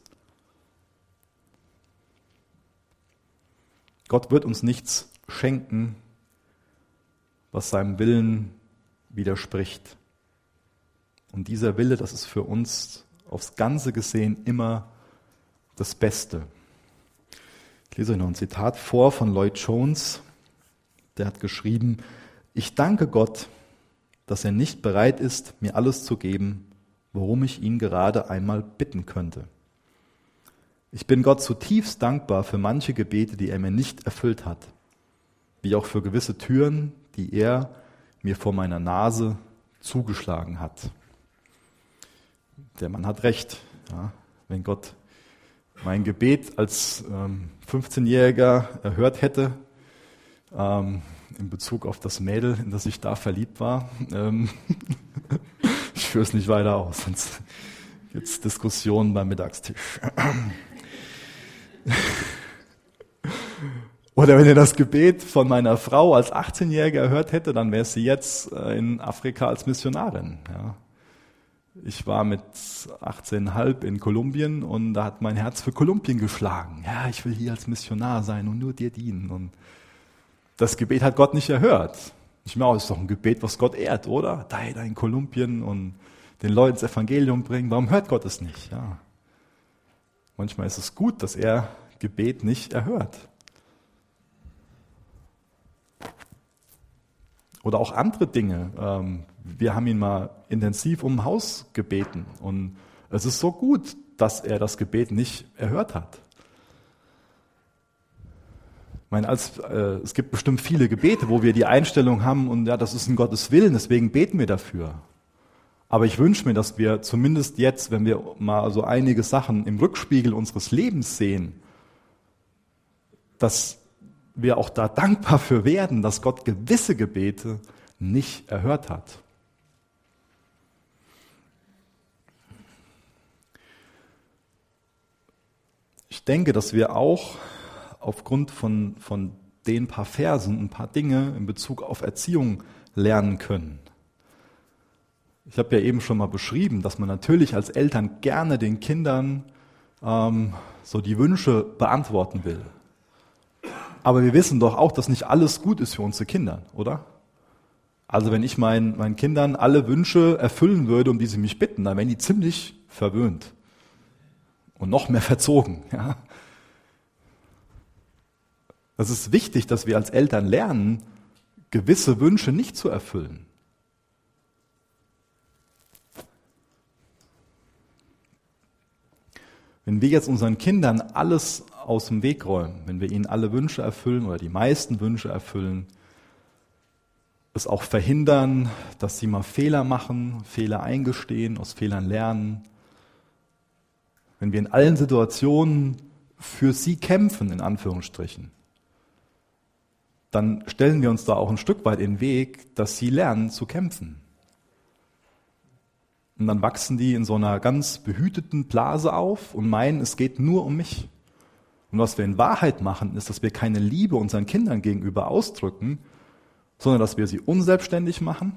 Gott wird uns nichts schenken, was seinem Willen widerspricht. Und dieser Wille, das ist für uns aufs Ganze gesehen immer das Beste. Ich lese euch noch ein Zitat vor von Lloyd Jones. Der hat geschrieben, ich danke Gott, dass er nicht bereit ist, mir alles zu geben, worum ich ihn gerade einmal bitten könnte. Ich bin Gott zutiefst dankbar für manche Gebete, die er mir nicht erfüllt hat, wie auch für gewisse Türen, die er mir vor meiner Nase zugeschlagen hat. Der Mann hat recht. Ja, wenn Gott mein Gebet als ähm, 15-Jähriger erhört hätte, ähm, in Bezug auf das Mädel, in das ich da verliebt war, ähm, *laughs* ich führe es nicht weiter aus, sonst gibt es Diskussionen beim Mittagstisch. *laughs* Oder wenn ihr das Gebet von meiner Frau als 18-Jährige erhört hätte, dann wäre sie jetzt äh, in Afrika als Missionarin. Ja. Ich war mit 18,5 in Kolumbien und da hat mein Herz für Kolumbien geschlagen. Ja, ich will hier als Missionar sein und nur dir dienen. Und das Gebet hat Gott nicht erhört. Ich meine, es ist doch ein Gebet, was Gott ehrt, oder? Da, da in Kolumbien und den Leuten das Evangelium bringen. Warum hört Gott es nicht? Ja. Manchmal ist es gut, dass er Gebet nicht erhört. Oder auch andere Dinge. Ähm, wir haben ihn mal intensiv um ein Haus gebeten und es ist so gut, dass er das Gebet nicht erhört hat. Ich meine, als, äh, es gibt bestimmt viele Gebete, wo wir die Einstellung haben und ja, das ist in Gottes Willen, deswegen beten wir dafür. Aber ich wünsche mir, dass wir zumindest jetzt, wenn wir mal so einige Sachen im Rückspiegel unseres Lebens sehen, dass wir auch da dankbar für werden, dass Gott gewisse Gebete nicht erhört hat. Ich denke, dass wir auch aufgrund von, von den paar Versen ein paar Dinge in Bezug auf Erziehung lernen können. Ich habe ja eben schon mal beschrieben, dass man natürlich als Eltern gerne den Kindern ähm, so die Wünsche beantworten will. Aber wir wissen doch auch, dass nicht alles gut ist für unsere Kinder, oder? Also wenn ich meinen, meinen Kindern alle Wünsche erfüllen würde, um die sie mich bitten, dann wären die ziemlich verwöhnt und noch mehr *laughs* verzogen. Ja? Es ist wichtig, dass wir als Eltern lernen, gewisse Wünsche nicht zu erfüllen. Wenn wir jetzt unseren Kindern alles aus dem Weg räumen, wenn wir ihnen alle Wünsche erfüllen oder die meisten Wünsche erfüllen, es auch verhindern, dass sie mal Fehler machen, Fehler eingestehen, aus Fehlern lernen, wenn wir in allen Situationen für sie kämpfen, in Anführungsstrichen, dann stellen wir uns da auch ein Stück weit in den Weg, dass sie lernen zu kämpfen. Und dann wachsen die in so einer ganz behüteten Blase auf und meinen, es geht nur um mich. Und was wir in Wahrheit machen, ist, dass wir keine Liebe unseren Kindern gegenüber ausdrücken, sondern dass wir sie unselbstständig machen,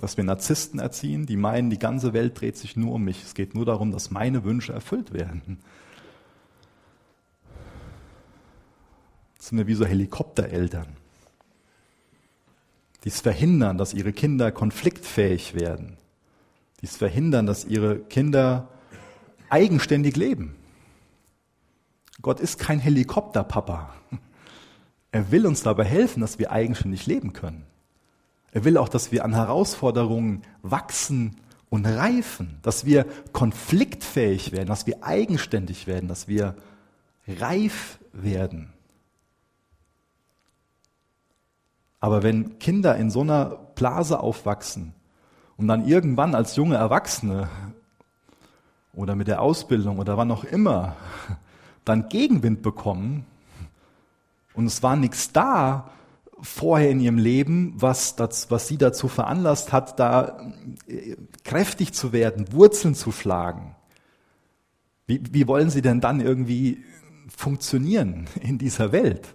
dass wir Narzissten erziehen, die meinen, die ganze Welt dreht sich nur um mich. Es geht nur darum, dass meine Wünsche erfüllt werden. Das sind wir wie so Helikoptereltern, die es verhindern, dass ihre Kinder konfliktfähig werden die es verhindern, dass ihre Kinder eigenständig leben. Gott ist kein Helikopterpapa. Er will uns dabei helfen, dass wir eigenständig leben können. Er will auch, dass wir an Herausforderungen wachsen und reifen, dass wir konfliktfähig werden, dass wir eigenständig werden, dass wir reif werden. Aber wenn Kinder in so einer Blase aufwachsen, und dann irgendwann als junge Erwachsene oder mit der Ausbildung oder wann auch immer dann Gegenwind bekommen und es war nichts da vorher in ihrem Leben, was, das, was sie dazu veranlasst hat, da äh, kräftig zu werden, Wurzeln zu schlagen. Wie, wie wollen sie denn dann irgendwie funktionieren in dieser Welt?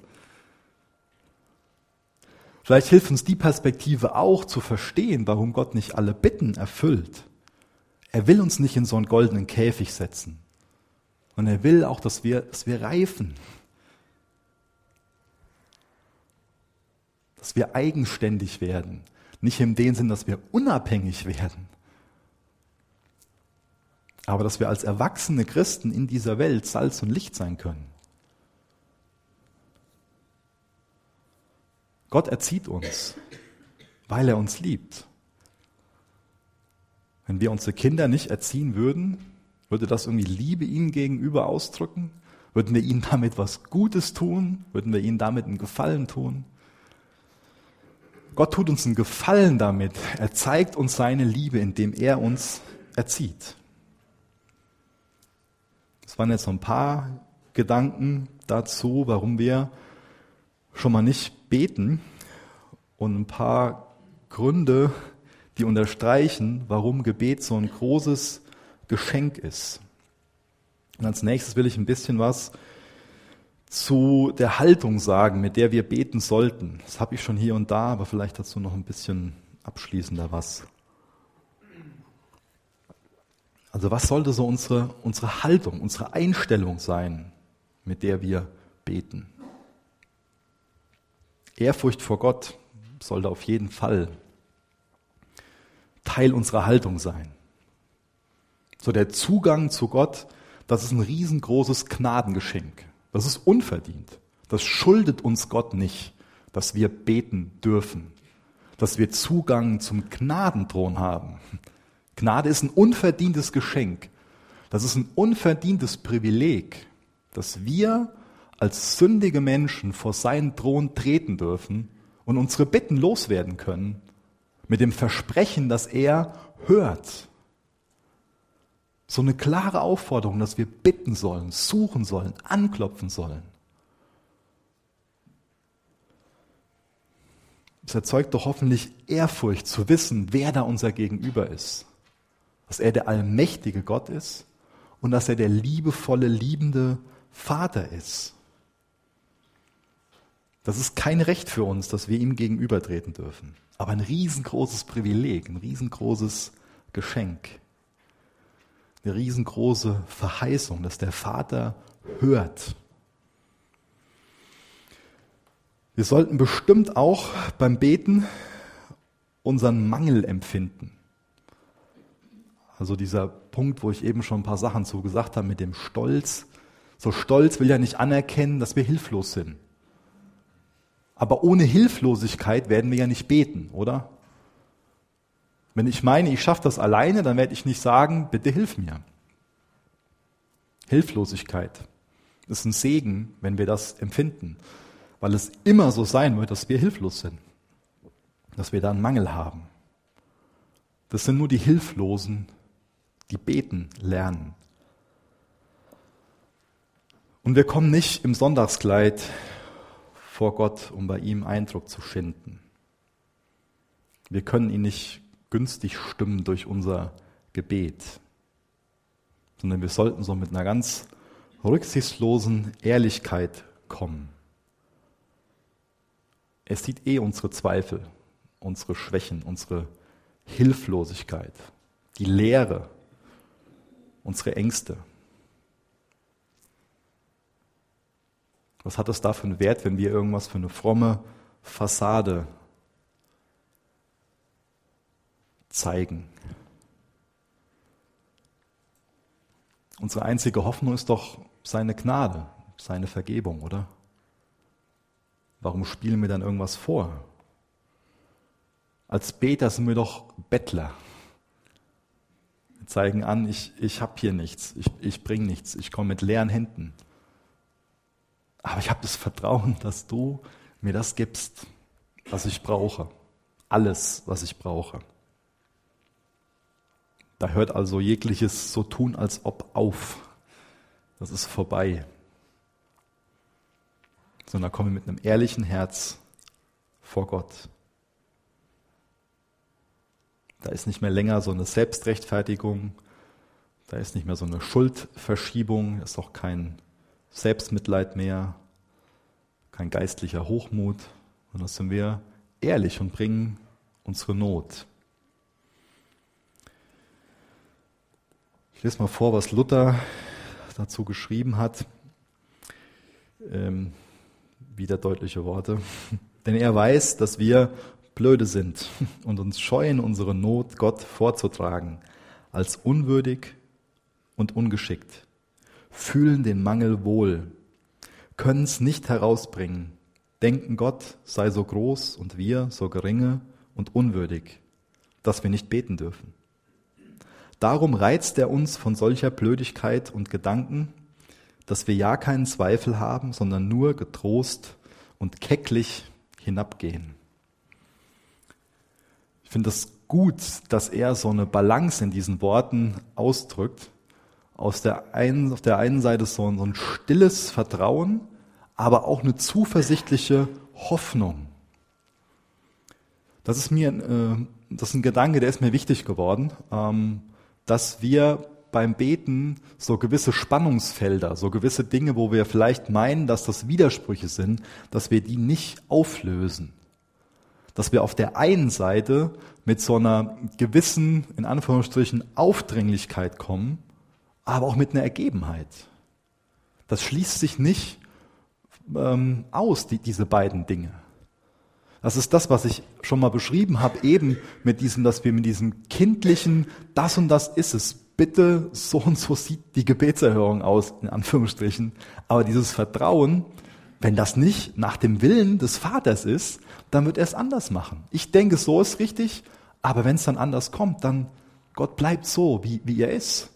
Vielleicht hilft uns die Perspektive auch zu verstehen, warum Gott nicht alle Bitten erfüllt. Er will uns nicht in so einen goldenen Käfig setzen. Und er will auch, dass wir, dass wir reifen. Dass wir eigenständig werden. Nicht in dem Sinn, dass wir unabhängig werden. Aber dass wir als erwachsene Christen in dieser Welt Salz und Licht sein können. Gott erzieht uns, weil er uns liebt. Wenn wir unsere Kinder nicht erziehen würden, würde das irgendwie Liebe ihnen gegenüber ausdrücken? Würden wir ihnen damit was Gutes tun? Würden wir ihnen damit einen Gefallen tun? Gott tut uns einen Gefallen damit. Er zeigt uns seine Liebe, indem er uns erzieht. Das waren jetzt so ein paar Gedanken dazu, warum wir schon mal nicht beten und ein paar Gründe, die unterstreichen, warum Gebet so ein großes Geschenk ist. Und als nächstes will ich ein bisschen was zu der Haltung sagen, mit der wir beten sollten. Das habe ich schon hier und da, aber vielleicht dazu noch ein bisschen abschließender was. Also was sollte so unsere, unsere Haltung, unsere Einstellung sein, mit der wir beten? Ehrfurcht vor Gott sollte auf jeden Fall Teil unserer Haltung sein. So der Zugang zu Gott, das ist ein riesengroßes Gnadengeschenk. Das ist unverdient. Das schuldet uns Gott nicht, dass wir beten dürfen, dass wir Zugang zum Gnadenthron haben. Gnade ist ein unverdientes Geschenk. Das ist ein unverdientes Privileg, dass wir als sündige Menschen vor seinen Thron treten dürfen und unsere Bitten loswerden können, mit dem Versprechen, dass er hört. So eine klare Aufforderung, dass wir bitten sollen, suchen sollen, anklopfen sollen. Es erzeugt doch hoffentlich Ehrfurcht zu wissen, wer da unser Gegenüber ist. Dass er der allmächtige Gott ist und dass er der liebevolle, liebende Vater ist. Das ist kein Recht für uns, dass wir ihm gegenübertreten dürfen. Aber ein riesengroßes Privileg, ein riesengroßes Geschenk. Eine riesengroße Verheißung, dass der Vater hört. Wir sollten bestimmt auch beim Beten unseren Mangel empfinden. Also dieser Punkt, wo ich eben schon ein paar Sachen zu gesagt habe mit dem Stolz. So Stolz will ja nicht anerkennen, dass wir hilflos sind. Aber ohne Hilflosigkeit werden wir ja nicht beten, oder? Wenn ich meine, ich schaffe das alleine, dann werde ich nicht sagen, bitte hilf mir. Hilflosigkeit ist ein Segen, wenn wir das empfinden, weil es immer so sein wird, dass wir hilflos sind, dass wir da einen Mangel haben. Das sind nur die Hilflosen, die beten lernen. Und wir kommen nicht im Sonntagskleid vor Gott, um bei ihm Eindruck zu schinden. Wir können ihn nicht günstig stimmen durch unser Gebet, sondern wir sollten so mit einer ganz rücksichtslosen Ehrlichkeit kommen. Er sieht eh unsere Zweifel, unsere Schwächen, unsere Hilflosigkeit, die Leere, unsere Ängste. Was hat das da für einen Wert, wenn wir irgendwas für eine fromme Fassade zeigen? Unsere einzige Hoffnung ist doch seine Gnade, seine Vergebung, oder? Warum spielen wir dann irgendwas vor? Als Beter sind wir doch Bettler. Wir zeigen an, ich, ich habe hier nichts, ich, ich bringe nichts, ich komme mit leeren Händen. Aber ich habe das Vertrauen, dass du mir das gibst, was ich brauche. Alles, was ich brauche. Da hört also jegliches so tun, als ob auf. Das ist vorbei. Sondern da komme ich mit einem ehrlichen Herz vor Gott. Da ist nicht mehr länger so eine Selbstrechtfertigung, da ist nicht mehr so eine Schuldverschiebung, ist auch kein Selbstmitleid mehr, kein geistlicher Hochmut, sondern sind wir ehrlich und bringen unsere Not. Ich lese mal vor, was Luther dazu geschrieben hat. Ähm, wieder deutliche Worte. *laughs* Denn er weiß, dass wir blöde sind *laughs* und uns scheuen, unsere Not Gott vorzutragen, als unwürdig und ungeschickt, fühlen den Mangel wohl, können es nicht herausbringen, denken Gott sei so groß und wir so geringe und unwürdig, dass wir nicht beten dürfen. Darum reizt er uns von solcher Blödigkeit und Gedanken, dass wir ja keinen Zweifel haben, sondern nur getrost und kecklich hinabgehen. Ich finde es das gut, dass er so eine Balance in diesen Worten ausdrückt. Aus der einen, auf der einen Seite so ein, so ein stilles Vertrauen, aber auch eine zuversichtliche Hoffnung. Das ist mir, äh, das ist ein Gedanke, der ist mir wichtig geworden, ähm, dass wir beim Beten so gewisse Spannungsfelder, so gewisse Dinge, wo wir vielleicht meinen, dass das Widersprüche sind, dass wir die nicht auflösen. Dass wir auf der einen Seite mit so einer gewissen, in Anführungsstrichen, Aufdringlichkeit kommen, aber auch mit einer Ergebenheit. Das schließt sich nicht ähm, aus, die, diese beiden Dinge. Das ist das, was ich schon mal beschrieben habe, eben mit diesem, dass wir mit diesem kindlichen, das und das ist es, bitte so und so sieht die Gebetserhörung aus, in Anführungsstrichen. Aber dieses Vertrauen, wenn das nicht nach dem Willen des Vaters ist, dann wird er es anders machen. Ich denke, so ist richtig, aber wenn es dann anders kommt, dann Gott bleibt so, wie, wie er ist.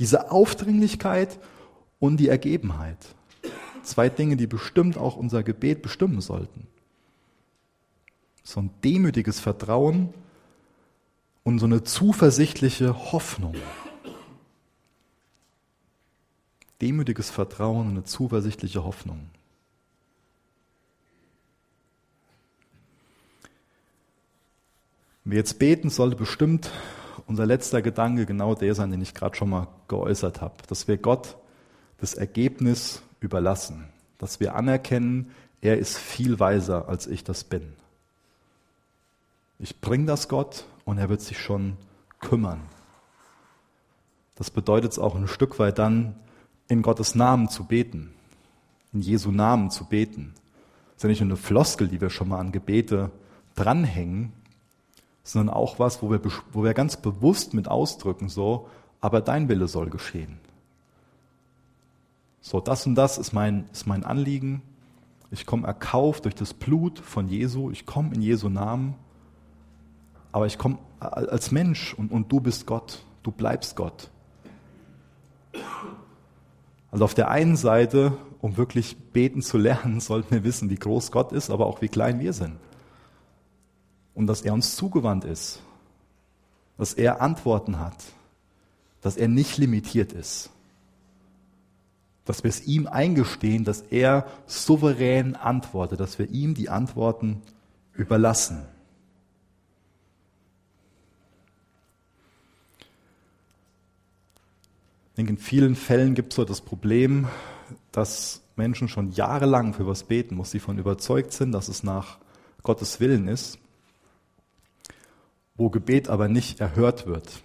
Diese Aufdringlichkeit und die Ergebenheit. Zwei Dinge, die bestimmt auch unser Gebet bestimmen sollten. So ein demütiges Vertrauen und so eine zuversichtliche Hoffnung. Demütiges Vertrauen und eine zuversichtliche Hoffnung. Wir jetzt beten, sollte bestimmt unser letzter Gedanke genau der sein, den ich gerade schon mal geäußert habe, dass wir Gott das Ergebnis überlassen, dass wir anerkennen, er ist viel weiser, als ich das bin. Ich bringe das Gott und er wird sich schon kümmern. Das bedeutet es auch ein Stück weit dann, in Gottes Namen zu beten, in Jesu Namen zu beten. Das ist ja nicht nur eine Floskel, die wir schon mal an Gebete dranhängen, sondern auch was, wo wir, wo wir ganz bewusst mit ausdrücken, so, aber dein Wille soll geschehen. So, das und das ist mein, ist mein Anliegen. Ich komme erkauft durch das Blut von Jesu. Ich komme in Jesu Namen. Aber ich komme als Mensch und, und du bist Gott. Du bleibst Gott. Also auf der einen Seite, um wirklich beten zu lernen, *laughs* sollten wir wissen, wie groß Gott ist, aber auch wie klein wir sind. Und dass er uns zugewandt ist. Dass er Antworten hat. Dass er nicht limitiert ist. Dass wir es ihm eingestehen, dass er souverän antwortet, dass wir ihm die Antworten überlassen. denke, in vielen Fällen gibt es so das Problem, dass Menschen schon jahrelang für was beten, wo sie von überzeugt sind, dass es nach Gottes Willen ist, wo Gebet aber nicht erhört wird.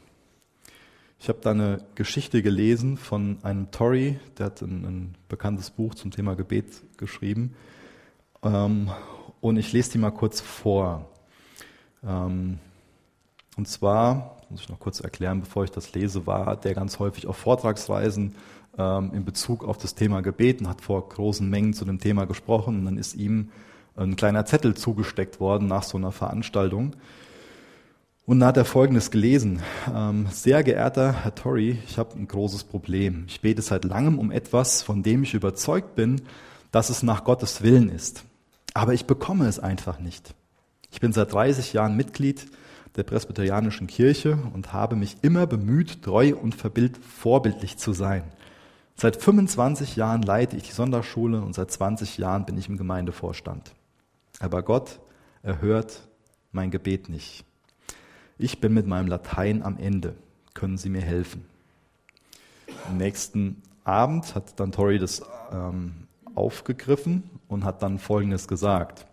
Ich habe da eine Geschichte gelesen von einem Tory, der hat ein, ein bekanntes Buch zum Thema Gebet geschrieben. Ähm, und ich lese die mal kurz vor. Ähm, und zwar muss ich noch kurz erklären, bevor ich das lese, war der ganz häufig auf Vortragsreisen ähm, in Bezug auf das Thema gebeten, hat vor großen Mengen zu dem Thema gesprochen und dann ist ihm ein kleiner Zettel zugesteckt worden nach so einer Veranstaltung. Und da hat er Folgendes gelesen. Ähm, sehr geehrter Herr Torrey, ich habe ein großes Problem. Ich bete seit langem um etwas, von dem ich überzeugt bin, dass es nach Gottes Willen ist. Aber ich bekomme es einfach nicht. Ich bin seit 30 Jahren Mitglied der Presbyterianischen Kirche und habe mich immer bemüht, treu und vorbildlich zu sein. Seit 25 Jahren leite ich die Sonderschule und seit 20 Jahren bin ich im Gemeindevorstand. Aber Gott erhört mein Gebet nicht. Ich bin mit meinem Latein am Ende. Können Sie mir helfen? Am nächsten Abend hat dann Tori das ähm, aufgegriffen und hat dann Folgendes gesagt.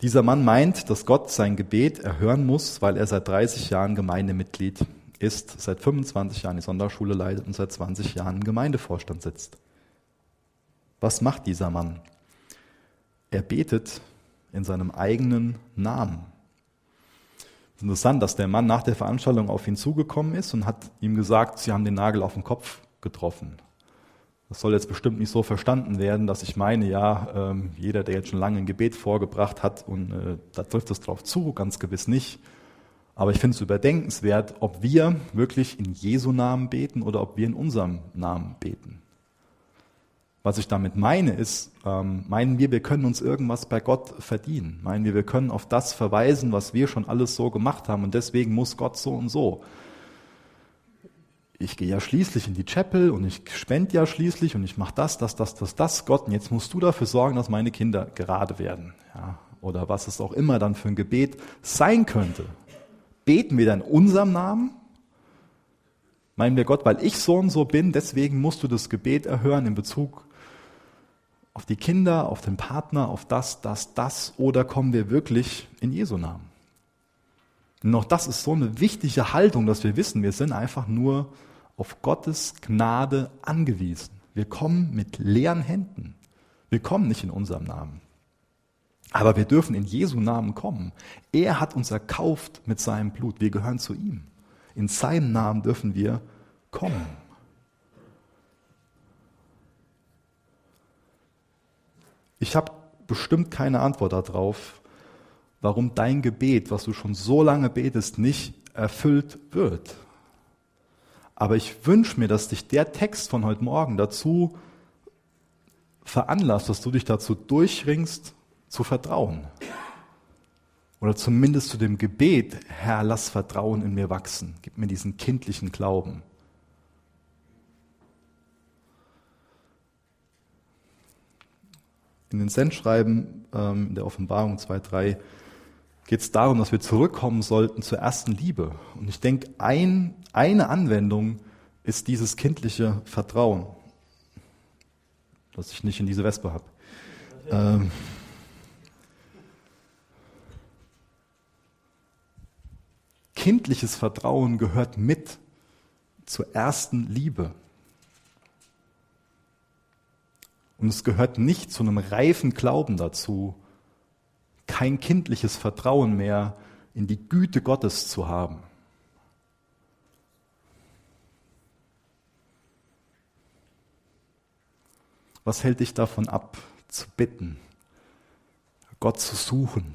Dieser Mann meint, dass Gott sein Gebet erhören muss, weil er seit 30 Jahren Gemeindemitglied ist, seit 25 Jahren die Sonderschule leitet und seit 20 Jahren im Gemeindevorstand sitzt. Was macht dieser Mann? Er betet in seinem eigenen Namen. Es ist interessant, dass der Mann nach der Veranstaltung auf ihn zugekommen ist und hat ihm gesagt, sie haben den Nagel auf den Kopf getroffen. Das soll jetzt bestimmt nicht so verstanden werden, dass ich meine, ja, ähm, jeder, der jetzt schon lange ein Gebet vorgebracht hat, und äh, da trifft es drauf zu, ganz gewiss nicht. Aber ich finde es überdenkenswert, ob wir wirklich in Jesu Namen beten oder ob wir in unserem Namen beten. Was ich damit meine, ist, ähm, meinen wir, wir können uns irgendwas bei Gott verdienen? Meinen wir, wir können auf das verweisen, was wir schon alles so gemacht haben und deswegen muss Gott so und so? Ich gehe ja schließlich in die Chapel und ich spende ja schließlich und ich mache das, das, das, das, das, Gott, und jetzt musst du dafür sorgen, dass meine Kinder gerade werden. Ja, oder was es auch immer dann für ein Gebet sein könnte. Beten wir dann in unserem Namen Meinen wir Gott, weil ich so und so bin, deswegen musst du das Gebet erhören in Bezug auf die Kinder, auf den Partner, auf das, das, das, oder kommen wir wirklich in Jesu Namen? Auch das ist so eine wichtige Haltung, dass wir wissen, wir sind einfach nur auf Gottes Gnade angewiesen. Wir kommen mit leeren Händen. Wir kommen nicht in unserem Namen. Aber wir dürfen in Jesu Namen kommen. Er hat uns erkauft mit seinem Blut. Wir gehören zu ihm. In seinem Namen dürfen wir kommen. Ich habe bestimmt keine Antwort darauf, warum dein Gebet, was du schon so lange betest, nicht erfüllt wird. Aber ich wünsche mir, dass dich der Text von heute Morgen dazu veranlasst, dass du dich dazu durchringst, zu vertrauen. Oder zumindest zu dem Gebet, Herr, lass Vertrauen in mir wachsen. Gib mir diesen kindlichen Glauben. In den Sendschreiben ähm, in der Offenbarung 2.3 geht es darum, dass wir zurückkommen sollten zur ersten Liebe. Und ich denke, ein, eine Anwendung ist dieses kindliche Vertrauen, dass ich nicht in diese Wespe habe. Ähm, kindliches Vertrauen gehört mit zur ersten Liebe. Und es gehört nicht zu einem reifen Glauben dazu, kein kindliches Vertrauen mehr in die Güte Gottes zu haben. Was hält dich davon ab, zu bitten, Gott zu suchen,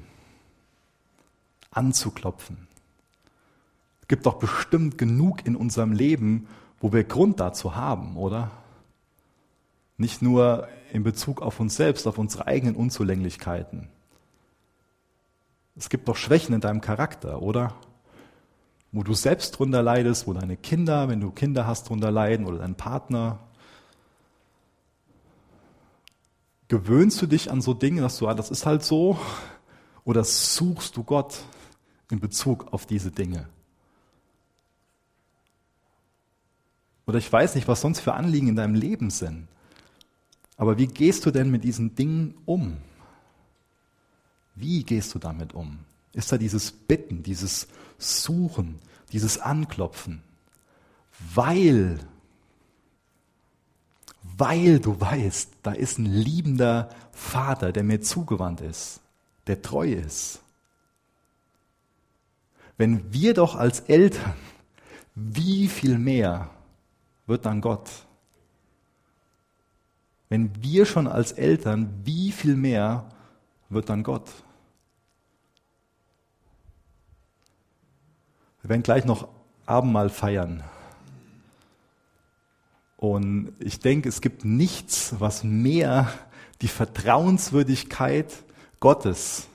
anzuklopfen? Es gibt doch bestimmt genug in unserem Leben, wo wir Grund dazu haben, oder? Nicht nur in Bezug auf uns selbst, auf unsere eigenen Unzulänglichkeiten. Es gibt doch Schwächen in deinem Charakter, oder? Wo du selbst drunter leidest, wo deine Kinder, wenn du Kinder hast, drunter leiden oder dein Partner. Gewöhnst du dich an so Dinge, dass du, ah, das ist halt so? Oder suchst du Gott in Bezug auf diese Dinge? Oder ich weiß nicht, was sonst für Anliegen in deinem Leben sind. Aber wie gehst du denn mit diesen Dingen um? Wie gehst du damit um? Ist da dieses Bitten, dieses Suchen, dieses Anklopfen? Weil, weil du weißt, da ist ein liebender Vater, der mir zugewandt ist, der treu ist. Wenn wir doch als Eltern, wie viel mehr wird dann Gott wenn wir schon als Eltern, wie viel mehr wird dann Gott? Wir werden gleich noch Abendmahl feiern. Und ich denke, es gibt nichts, was mehr die Vertrauenswürdigkeit Gottes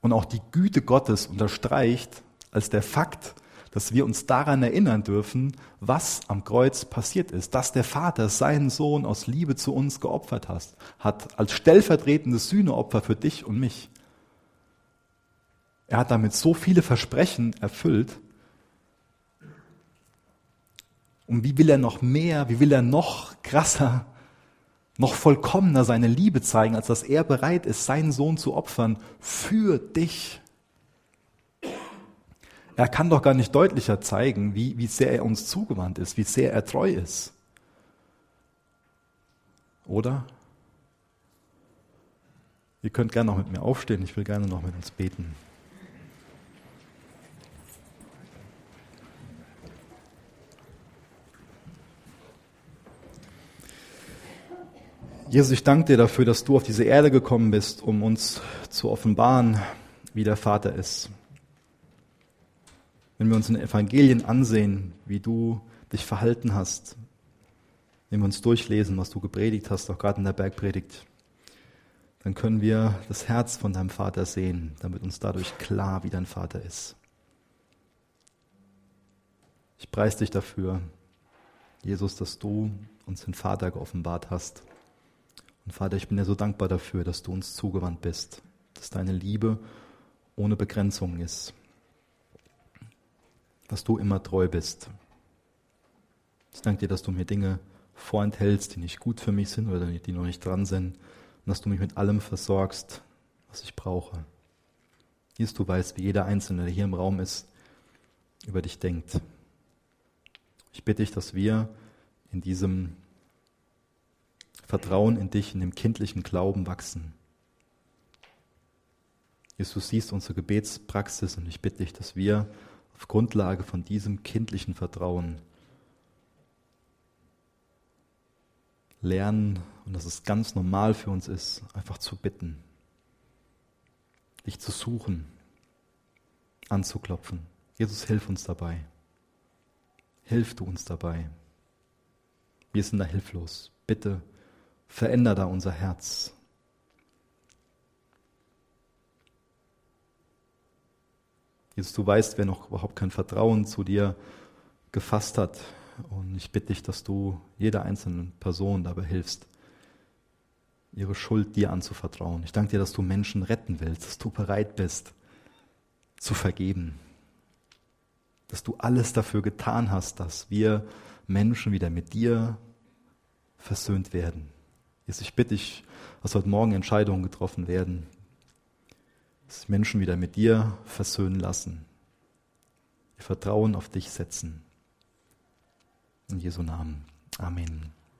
und auch die Güte Gottes unterstreicht, als der Fakt, dass wir uns daran erinnern dürfen, was am Kreuz passiert ist, dass der Vater seinen Sohn aus Liebe zu uns geopfert hat, hat als stellvertretendes Sühneopfer für dich und mich. Er hat damit so viele Versprechen erfüllt. Und wie will er noch mehr, wie will er noch krasser, noch vollkommener seine Liebe zeigen, als dass er bereit ist, seinen Sohn zu opfern für dich. Er kann doch gar nicht deutlicher zeigen, wie, wie sehr er uns zugewandt ist, wie sehr er treu ist. Oder? Ihr könnt gerne noch mit mir aufstehen, ich will gerne noch mit uns beten. Jesus, ich danke dir dafür, dass du auf diese Erde gekommen bist, um uns zu offenbaren, wie der Vater ist. Wenn wir uns in den Evangelien ansehen, wie du dich verhalten hast, wenn wir uns durchlesen, was du gepredigt hast, auch gerade in der Bergpredigt, dann können wir das Herz von deinem Vater sehen, damit uns dadurch klar, wie dein Vater ist. Ich preise dich dafür, Jesus, dass du uns den Vater geoffenbart hast. Und Vater, ich bin dir so dankbar dafür, dass du uns zugewandt bist, dass deine Liebe ohne Begrenzung ist, dass du immer treu bist. Ich danke dir, dass du mir Dinge vorenthältst, die nicht gut für mich sind oder die noch nicht dran sind, und dass du mich mit allem versorgst, was ich brauche. Jesus, du weißt, wie jeder Einzelne, der hier im Raum ist, über dich denkt. Ich bitte dich, dass wir in diesem Vertrauen in dich, in dem kindlichen Glauben wachsen. Jesus, du siehst unsere Gebetspraxis und ich bitte dich, dass wir auf Grundlage von diesem kindlichen Vertrauen lernen und dass es ganz normal für uns ist, einfach zu bitten, dich zu suchen, anzuklopfen. Jesus, hilf uns dabei. Hilf du uns dabei. Wir sind da hilflos. Bitte Veränder da unser Herz. Jesus, du weißt, wer noch überhaupt kein Vertrauen zu dir gefasst hat. Und ich bitte dich, dass du jeder einzelnen Person dabei hilfst, ihre Schuld dir anzuvertrauen. Ich danke dir, dass du Menschen retten willst, dass du bereit bist zu vergeben. Dass du alles dafür getan hast, dass wir Menschen wieder mit dir versöhnt werden. Jesus, ich bitte dich, dass heute Morgen Entscheidungen getroffen werden, dass Menschen wieder mit dir versöhnen lassen, ihr Vertrauen auf dich setzen. In Jesu Namen. Amen.